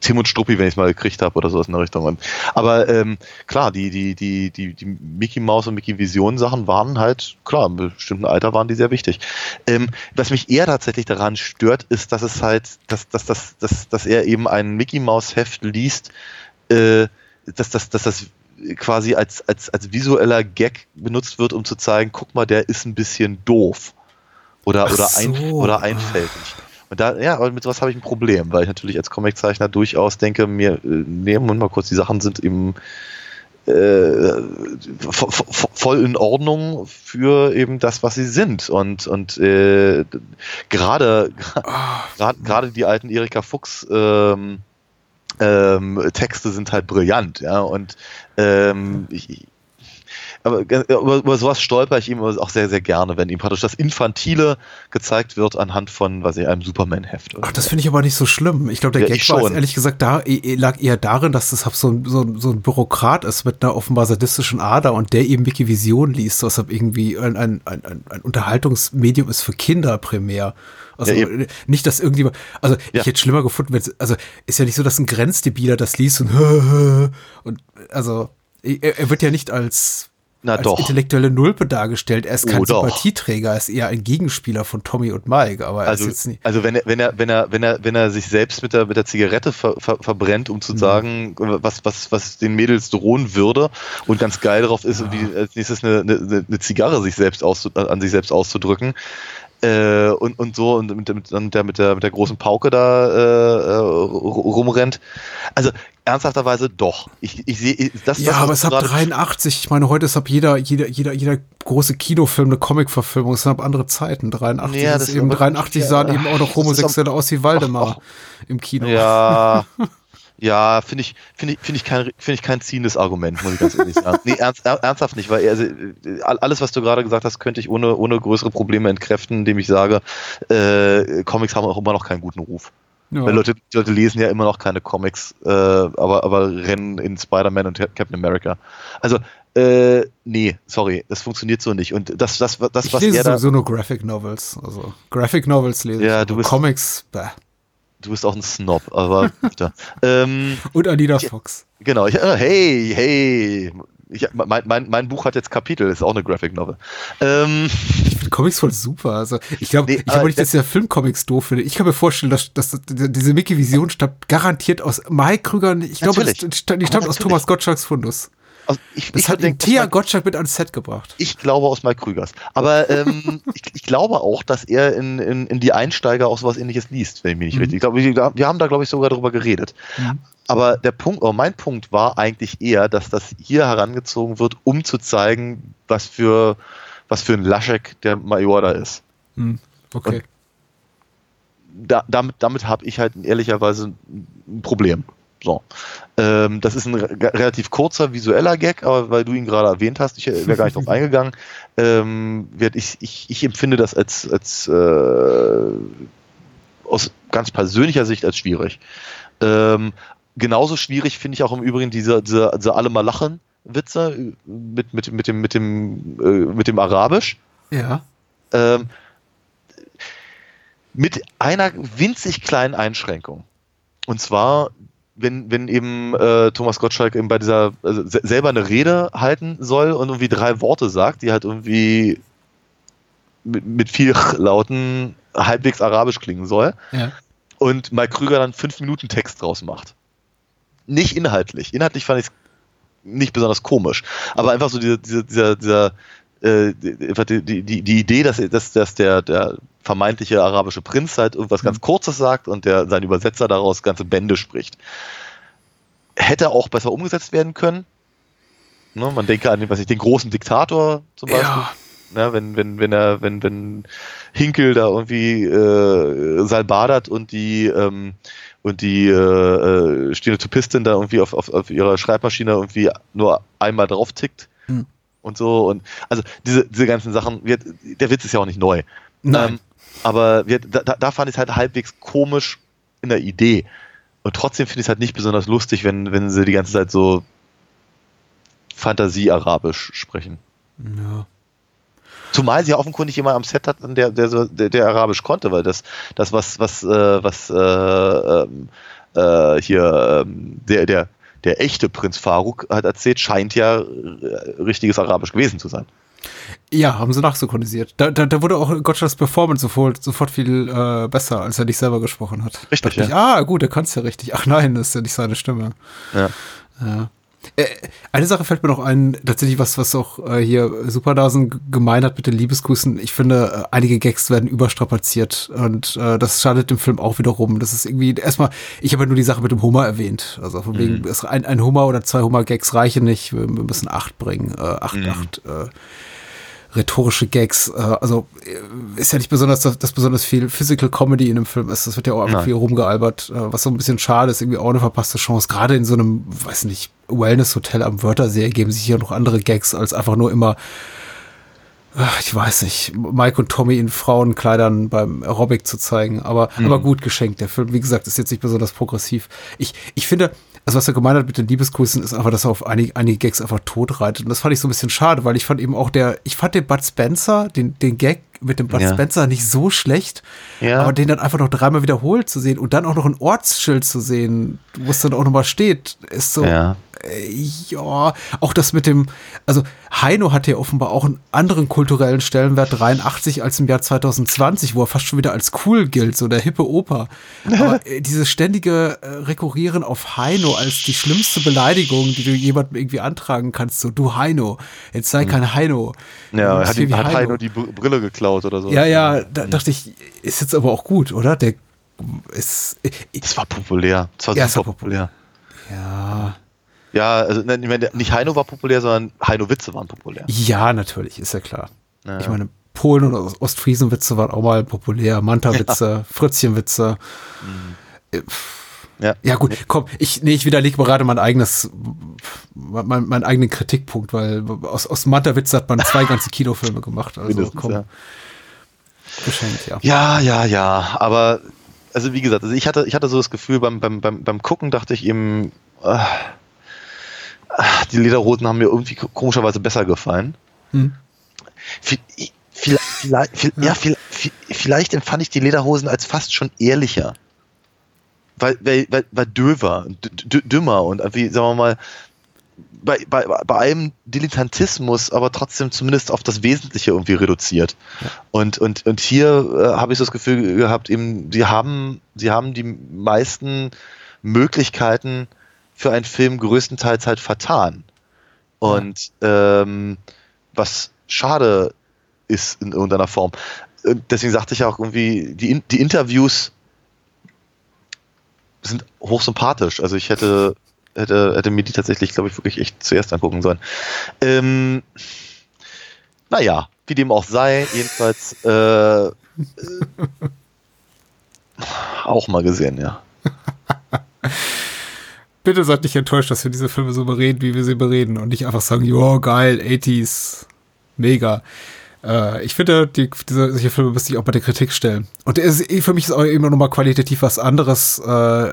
Tim und Struppi, wenn ich es mal gekriegt habe oder sowas in der Richtung. Und, aber ähm, klar, die, die, die, die, die Mickey Mouse und Mickey Vision Sachen waren halt, klar, im bestimmten Alter waren die sehr wichtig. Ähm, was mich eher tatsächlich daran stört, ist, dass es halt, dass, dass, dass, dass, dass er eben ein Mickey Mouse Heft liest, äh, dass, dass, dass das quasi als, als, als visueller Gag benutzt wird, um zu zeigen, guck mal, der ist ein bisschen doof. Oder, Ach oder, so. ein, oder einfältig. Und da, ja, aber mit sowas habe ich ein Problem, weil ich natürlich als Comiczeichner durchaus denke, mir, äh, nehmen und mal kurz, die Sachen sind eben äh, vo- vo- voll in Ordnung für eben das, was sie sind. Und, und äh, gerade gerade gerade die alten Erika Fuchs ähm, ähm, Texte sind halt brillant, ja. Und ähm, ich- aber über, über sowas stolper ich ihm auch sehr, sehr gerne, wenn ihm praktisch das Infantile gezeigt wird anhand von, was ich, einem Superman-Heft. Ach, das finde ich aber nicht so schlimm. Ich glaube, der Ja, Gag war jetzt ehrlich gesagt da, lag eher darin, dass das so ein, so, so ein Bürokrat ist mit einer offenbar sadistischen Ader und der eben Mickey Vision liest, was irgendwie ein, ein, ein, ein- Unterhaltungsmedium ist für Kinder primär. Also Ja, nicht, dass irgendjemand, also Ja. ich hätte schlimmer gefunden, wenn also ist ja nicht so, dass ein Grenzdebiler das liest und und also er, er wird ja nicht als Na als doch. intellektuelle Nulpe dargestellt. Er ist kein Oh. Sympathieträger, er ist eher ein Gegenspieler von Tommy und Mike, aber er Also, also wenn er, wenn er, wenn er, wenn er, wenn er sich selbst mit der, mit der Zigarette ver, ver, verbrennt, um Mhm. zu sagen, was, was, was den Mädels drohen würde und ganz geil darauf ist, wie als nächstes eine, eine, eine Zigarre sich selbst auszu, an sich selbst auszudrücken. Äh, und, und so und mit, mit, und der mit der mit der großen Pauke da äh, äh, rumrennt. Also ernsthafterweise doch. Ich, ich sehe das. Ja, das, aber es hat gerade- 83. Ich meine, heute ist ab jeder, jeder, jeder, jeder große Kinofilm eine Comic-Verfilmung. Es sind ab andere Zeiten. 83 Ja, ist das- eben, aber- 83 ja, sahen eben auch noch ist Homosexuelle aus wie Waldemar Ach, im Kino. Ja, ja, finde ich, finde ich, finde ich kein, finde ich kein ziehendes Argument, muss ich ganz ehrlich sagen. Nee, ernst, er- ernsthaft nicht, weil also, alles, was du gerade gesagt hast, könnte ich ohne, ohne größere Probleme entkräften, indem ich sage, äh, Comics haben auch immer noch keinen guten Ruf. Ja. Weil Leute, die Leute lesen ja immer noch keine Comics, äh, aber, aber rennen in Spider-Man und Captain America. Also, äh, nee, sorry, das funktioniert so nicht. Und das, das, das ich was lese er da, sowieso nur Graphic Novels. Also Graphic Novels lese Ja, ich. du bist- Comics, bäh. du bist auch ein Snob, aber, ähm, Und Anita Fox. Genau, ich, hey, hey. Ich, mein, mein, mein Buch hat jetzt Kapitel, ist auch eine Graphic Novel. Ähm, Ich finde Comics voll super. Also ich glaube, Nee, ich glaube nicht, dass der Filmcomics doof finde. Ich kann mir vorstellen, dass, dass diese Mickey Vision stammt garantiert aus Mike Krüger. Ich glaube, die stammt aus. Thomas Gottschalks Fundus. also ich, Das ich, hat denk, Thea Gottschalk mit ans Set gebracht. ich glaube aus Mike Krügers. Aber ähm, ich, ich glaube auch, dass er in, in, in die Einsteiger auch sowas ähnliches liest, wenn ich mich nicht Mhm. richtig. Ich glaube, wir, wir haben da, glaube ich, sogar drüber geredet. Mhm. Aber der Punkt, oder mein Punkt war eigentlich eher, dass das hier herangezogen wird, um zu zeigen, was für, was für ein Laschek der Major da ist. Hm, Okay. da, damit, damit habe ich halt ehrlicherweise ein Problem. So. Ähm, das ist ein re relativ kurzer visueller Gag, aber weil du ihn gerade erwähnt hast, ich wäre gar nicht drauf eingegangen, ähm, ich, ich, ich empfinde das als, als äh, aus ganz persönlicher Sicht als schwierig. Ähm, genauso schwierig finde ich auch im Übrigen diese, diese, diese alle mal lachen Witze mit, mit, mit dem, mit dem, äh, mit dem Arabisch. Ja. Ähm, mit einer winzig kleinen Einschränkung. Und zwar wenn, wenn eben äh, Thomas Gottschalk eben bei dieser also se selber eine Rede halten soll und irgendwie drei Worte sagt, die halt irgendwie mit, mit vier Lauten halbwegs arabisch klingen soll. Ja. Und Mike Krüger dann fünf Minuten Text draus macht. Nicht inhaltlich. Inhaltlich fand ich es nicht besonders komisch. Aber einfach so dieser, dieser, dieser, dieser äh, die, die, die, die Idee, dass, dass, dass der, der vermeintliche arabische Prinz halt irgendwas ganz Kurzes sagt und der sein Übersetzer daraus ganze Bände spricht. Hätte auch besser umgesetzt werden können. Ne, man denke an den, was ich, den großen Diktator zum Beispiel. Ja. Ne, wenn, wenn, wenn er, wenn, wenn Hinkel da irgendwie äh, salbadert und die ähm, und die äh, äh, Stenotypistin da irgendwie auf, auf, auf ihrer Schreibmaschine irgendwie nur einmal drauf tickt Hm. und so und also diese, diese ganzen Sachen, der Witz ist ja auch nicht neu. Nein. Ähm, aber wir, da, da fand ich es halt halbwegs komisch in der Idee. Und trotzdem finde ich es halt nicht besonders lustig, wenn, wenn sie die ganze Zeit so Fantasie-Arabisch sprechen. ja. Zumal sie ja offenkundig jemand am Set hatten, der, der, der, der Arabisch konnte, weil das, das was, was, äh, was äh, ähm, äh, hier ähm, der, der, der echte Prinz Faruk hat erzählt, scheint ja äh, richtiges Arabisch gewesen zu sein. Ja, haben sie nachsynchronisiert. Da, da, da wurde auch Gottschalks Performance sofort, sofort viel äh, besser, als er nicht selber gesprochen hat. Richtig, Dachte ich, ah, gut, er kann es ja richtig. Ach nein, das ist ja nicht seine Stimme. Ja. Ja. Äh, eine Sache fällt mir noch ein, tatsächlich was, was auch äh, hier Supernasen gemein hat mit den Liebesgrüßen. Ich finde, äh, einige Gags werden überstrapaziert und äh, das schadet dem Film auch wiederum. Das ist irgendwie, erstmal, ich habe ja nur die Sache mit dem Hummer erwähnt. Also von wegen, es- ein, ein Hummer oder zwei Hummer-Gags reichen nicht. Wir, wir müssen acht bringen. Äh, acht, acht äh, rhetorische Gags. Äh, also äh, ist ja nicht besonders, dass, besonders viel Physical Comedy in dem Film ist. Das wird ja auch einfach viel rumgealbert, äh, was so ein bisschen schade ist. Irgendwie auch eine verpasste Chance. Gerade in so einem, weiß nicht, Wellness-Hotel am Wörthersee ergeben sich hier noch andere Gags, als einfach nur immer ich weiß nicht, Mike und Tommy in Frauenkleidern beim Aerobic zu zeigen, aber, aber gut geschenkt. Der Film, wie gesagt, ist jetzt nicht besonders progressiv. Ich, ich finde, also was er gemeint hat mit den Liebesgrüßen, ist einfach, dass er auf einige, einige Gags einfach tot reitet. Und das fand ich so ein bisschen schade, weil ich fand eben auch der, ich fand den Bud Spencer, den, den Gag mit dem Bud Ja. Spencer nicht so schlecht, Ja. aber den dann einfach noch dreimal wiederholt zu sehen und dann auch noch ein Ortsschild zu sehen, wo es dann auch nochmal steht, ist so, Ja. Äh, ja, auch das mit dem, also Heino hatte ja offenbar auch einen anderen kulturellen Stellenwert 83 als im Jahr 2020, wo er fast schon wieder als cool gilt, so der hippe Opa. Aber äh, dieses ständige äh, Rekurrieren auf Heino als die schlimmste Beleidigung, die du jemandem irgendwie antragen kannst, so du Heino, jetzt sei kein Heino. Hm. Ja, hat, wie hat Heino die Br- Brille geklaut oder so. Ja, ja, da dachte ich, ist jetzt aber auch gut, oder? Der ist, Das war populär. Das war Ja, es super war populär. Ja, Ja, also meine, nicht Heino war populär, sondern Heino-Witze waren populär. Ja, natürlich, ist ja klar. Ja. Ich meine, Polen und Ost- Ostfriesenwitze waren auch mal populär. Manta-Witze, Fritzchen-Witze. Äh, pff. Ja. Ja gut, komm, ich, nee, ich widerlege gerade mein eigenes, mein, meinen eigenen Kritikpunkt, weil aus, aus Manta-Witz hat man zwei ganze Kinofilme gemacht. Also Mindestens, komm, ja. geschenkt, ja. Ja, ja, ja. Aber also wie gesagt, also ich hatte, ich hatte so das Gefühl beim, beim, beim, beim Gucken dachte ich eben, äh, die Lederhosen haben mir irgendwie ko- komischerweise besser gefallen. Hm. Vielleicht, vielleicht, vi- ja, vi- vielleicht empfand ich die Lederhosen als fast schon ehrlicher. Weil, weil, weil, weil döver, dümmer und irgendwie, sagen wir mal, bei, bei, bei allem Dilettantismus, aber trotzdem zumindest auf das Wesentliche irgendwie reduziert. Und, und, und hier äh, habe ich so das Gefühl gehabt, eben, sie haben, sie haben die meisten Möglichkeiten für einen Film größtenteils halt vertan. Und ähm, was schade ist in irgendeiner Form. Und deswegen sagte ich auch irgendwie, die, die Interviews sind hochsympathisch. Also ich hätte, hätte, hätte mir die tatsächlich, glaube ich, wirklich echt zuerst angucken sollen. Ähm, naja, wie dem auch sei, jedenfalls äh, äh, auch mal gesehen, ja. Bitte seid nicht enttäuscht, dass wir diese Filme so bereden, wie wir sie bereden und nicht einfach sagen, ja, geil, 80s, mega. Äh, ich finde, die, diese, solche Filme müsste ich auch bei der Kritik stellen. Und ist- für mich ist auch immer nochmal qualitativ was anderes, äh,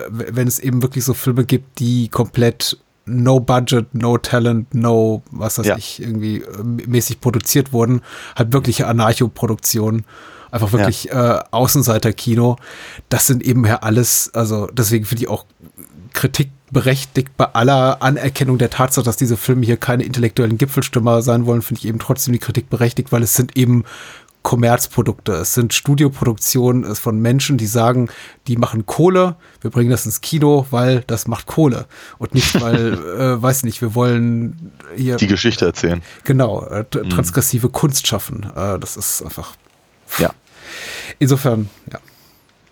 wenn es eben wirklich so Filme gibt, die komplett no budget, no talent, no, was weiß Ja. ich, irgendwie äh, mäßig produziert wurden. Halt wirkliche Anarcho-Produktionen. Einfach wirklich äh, Außenseiter-Kino. Das sind eben ja alles, also deswegen finde ich auch Kritik berechtigt bei aller Anerkennung der Tatsache, dass diese Filme hier keine intellektuellen Gipfelstürmer sein wollen, finde ich eben trotzdem die Kritik berechtigt, weil es sind eben Kommerzprodukte. Es sind Studioproduktionen von Menschen, die sagen, die machen Kohle, wir bringen das ins Kino, weil das macht Kohle. Und nicht, weil, äh, weiß nicht, wir wollen hier. Die Geschichte erzählen. Genau, äh, transgressive mhm. Kunst schaffen. Äh, das ist einfach. Ja. Insofern, ja.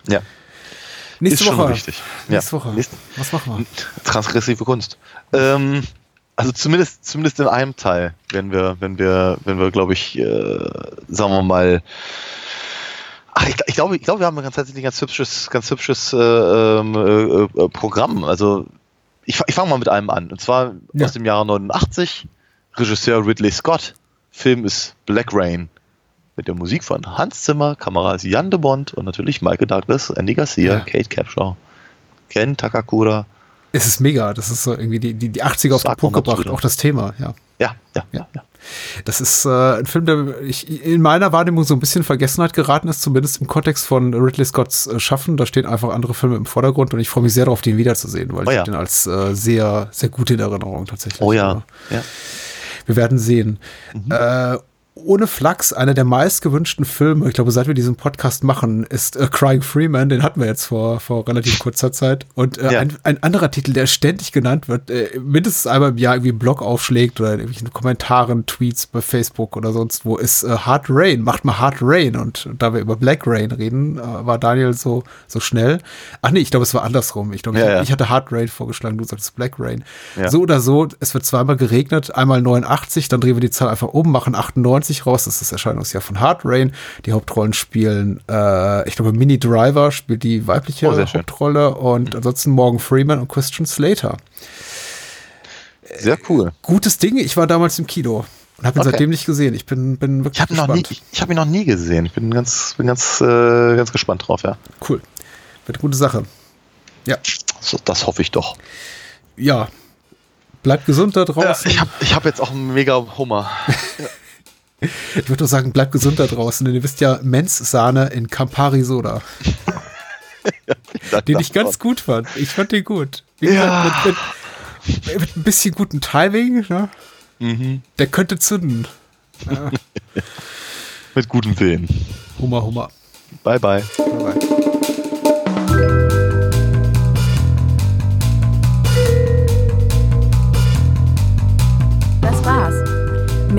Ja. Nächste ist Woche. schon richtig. Nächste ja. Woche. Nächste, Was machen wir? transgressive Kunst. Ähm, also zumindest, zumindest in einem Teil, wenn wir, wenn wir, wenn wir, glaube ich, äh, sagen wir mal, ach, ich, ich, glaube, ich glaube, wir haben ein ganz tatsächlich ganz hübsches, ganz hübsches äh, ähm, äh, äh, Programm. Also ich, ich fange mal mit einem an. Und zwar Ja. aus dem Jahre 89. Regisseur Ridley Scott. Film ist Black Rain. Mit der Musik von Hans Zimmer, Kamera ist Jan de Bond und natürlich Michael Douglas, Andy Garcia, Ja. Kate Capshaw, Ken Takakura. Es ist mega. Das ist so irgendwie die, die, die 80er auf den Punkt gebracht. Auch das Thema, ja. Ja, ja, Ja. ja. Das ist äh, ein Film, der ich, in meiner Wahrnehmung so ein bisschen Vergessenheit geraten ist, zumindest im Kontext von Ridley Scotts äh, Schaffen. Da stehen einfach andere Filme im Vordergrund und ich freue mich sehr darauf, den wiederzusehen, weil Oh ich ja. den als äh, sehr, sehr gut in Erinnerung tatsächlich. Oh ja. Ja. Wir werden sehen. Äh, ohne Flachs, einer der meistgewünschten Filme, ich glaube, seit wir diesen Podcast machen, ist äh, Crying Freeman. Den hatten wir jetzt vor, vor relativ kurzer Zeit. Und äh, Ja. ein, ein anderer Titel, der ständig genannt wird, äh, mindestens einmal im Jahr irgendwie im Blog aufschlägt oder in irgendwelchen Kommentaren, Tweets bei Facebook oder sonst wo, ist äh, Hard Rain. Macht mal Hard Rain. Und, da wir über Black Rain reden, äh, war Daniel so, so schnell. Ach nee, ich glaube, es war andersrum. Ich glaube, Ja, ich, ja. ich hatte Hard Rain vorgeschlagen, du sagtest Black Rain. So oder so, es wird zweimal geregnet, einmal 89, dann drehen wir die Zahl einfach um, machen 98 raus, das ist das Erscheinungsjahr von Hard Rain. Die Hauptrollen spielen, äh, ich glaube, Mini Driver spielt die weibliche Oh. Hauptrolle und ansonsten Morgan Freeman und Christian Slater. Sehr cool. Gutes Ding, ich war damals im Kino und habe ihn Okay. seitdem nicht gesehen. Ich bin, bin wirklich Ich habe ihn noch nie, gespannt. ich, habe ihn noch nie gesehen. Ich bin ganz, bin ganz, äh, ganz gespannt drauf, ja. Cool. Wird eine gute Sache. Ja, So, das hoffe ich doch. ja. Bleibt gesund da Ja, draußen. ich habe ich hab jetzt auch einen mega Hummer. Ich würde doch sagen, bleibt gesund da draußen, denn ihr wisst ja, Mensch-Sahne in Campari Soda. den ich ganz gut fand. Ich fand den gut. Wie Ja. mit, mit, mit ein bisschen gutem Timing, ne? Mhm. der könnte zünden. Mit gutem Willen. Hummer, Hummer. Bye, bye. Bye, bye.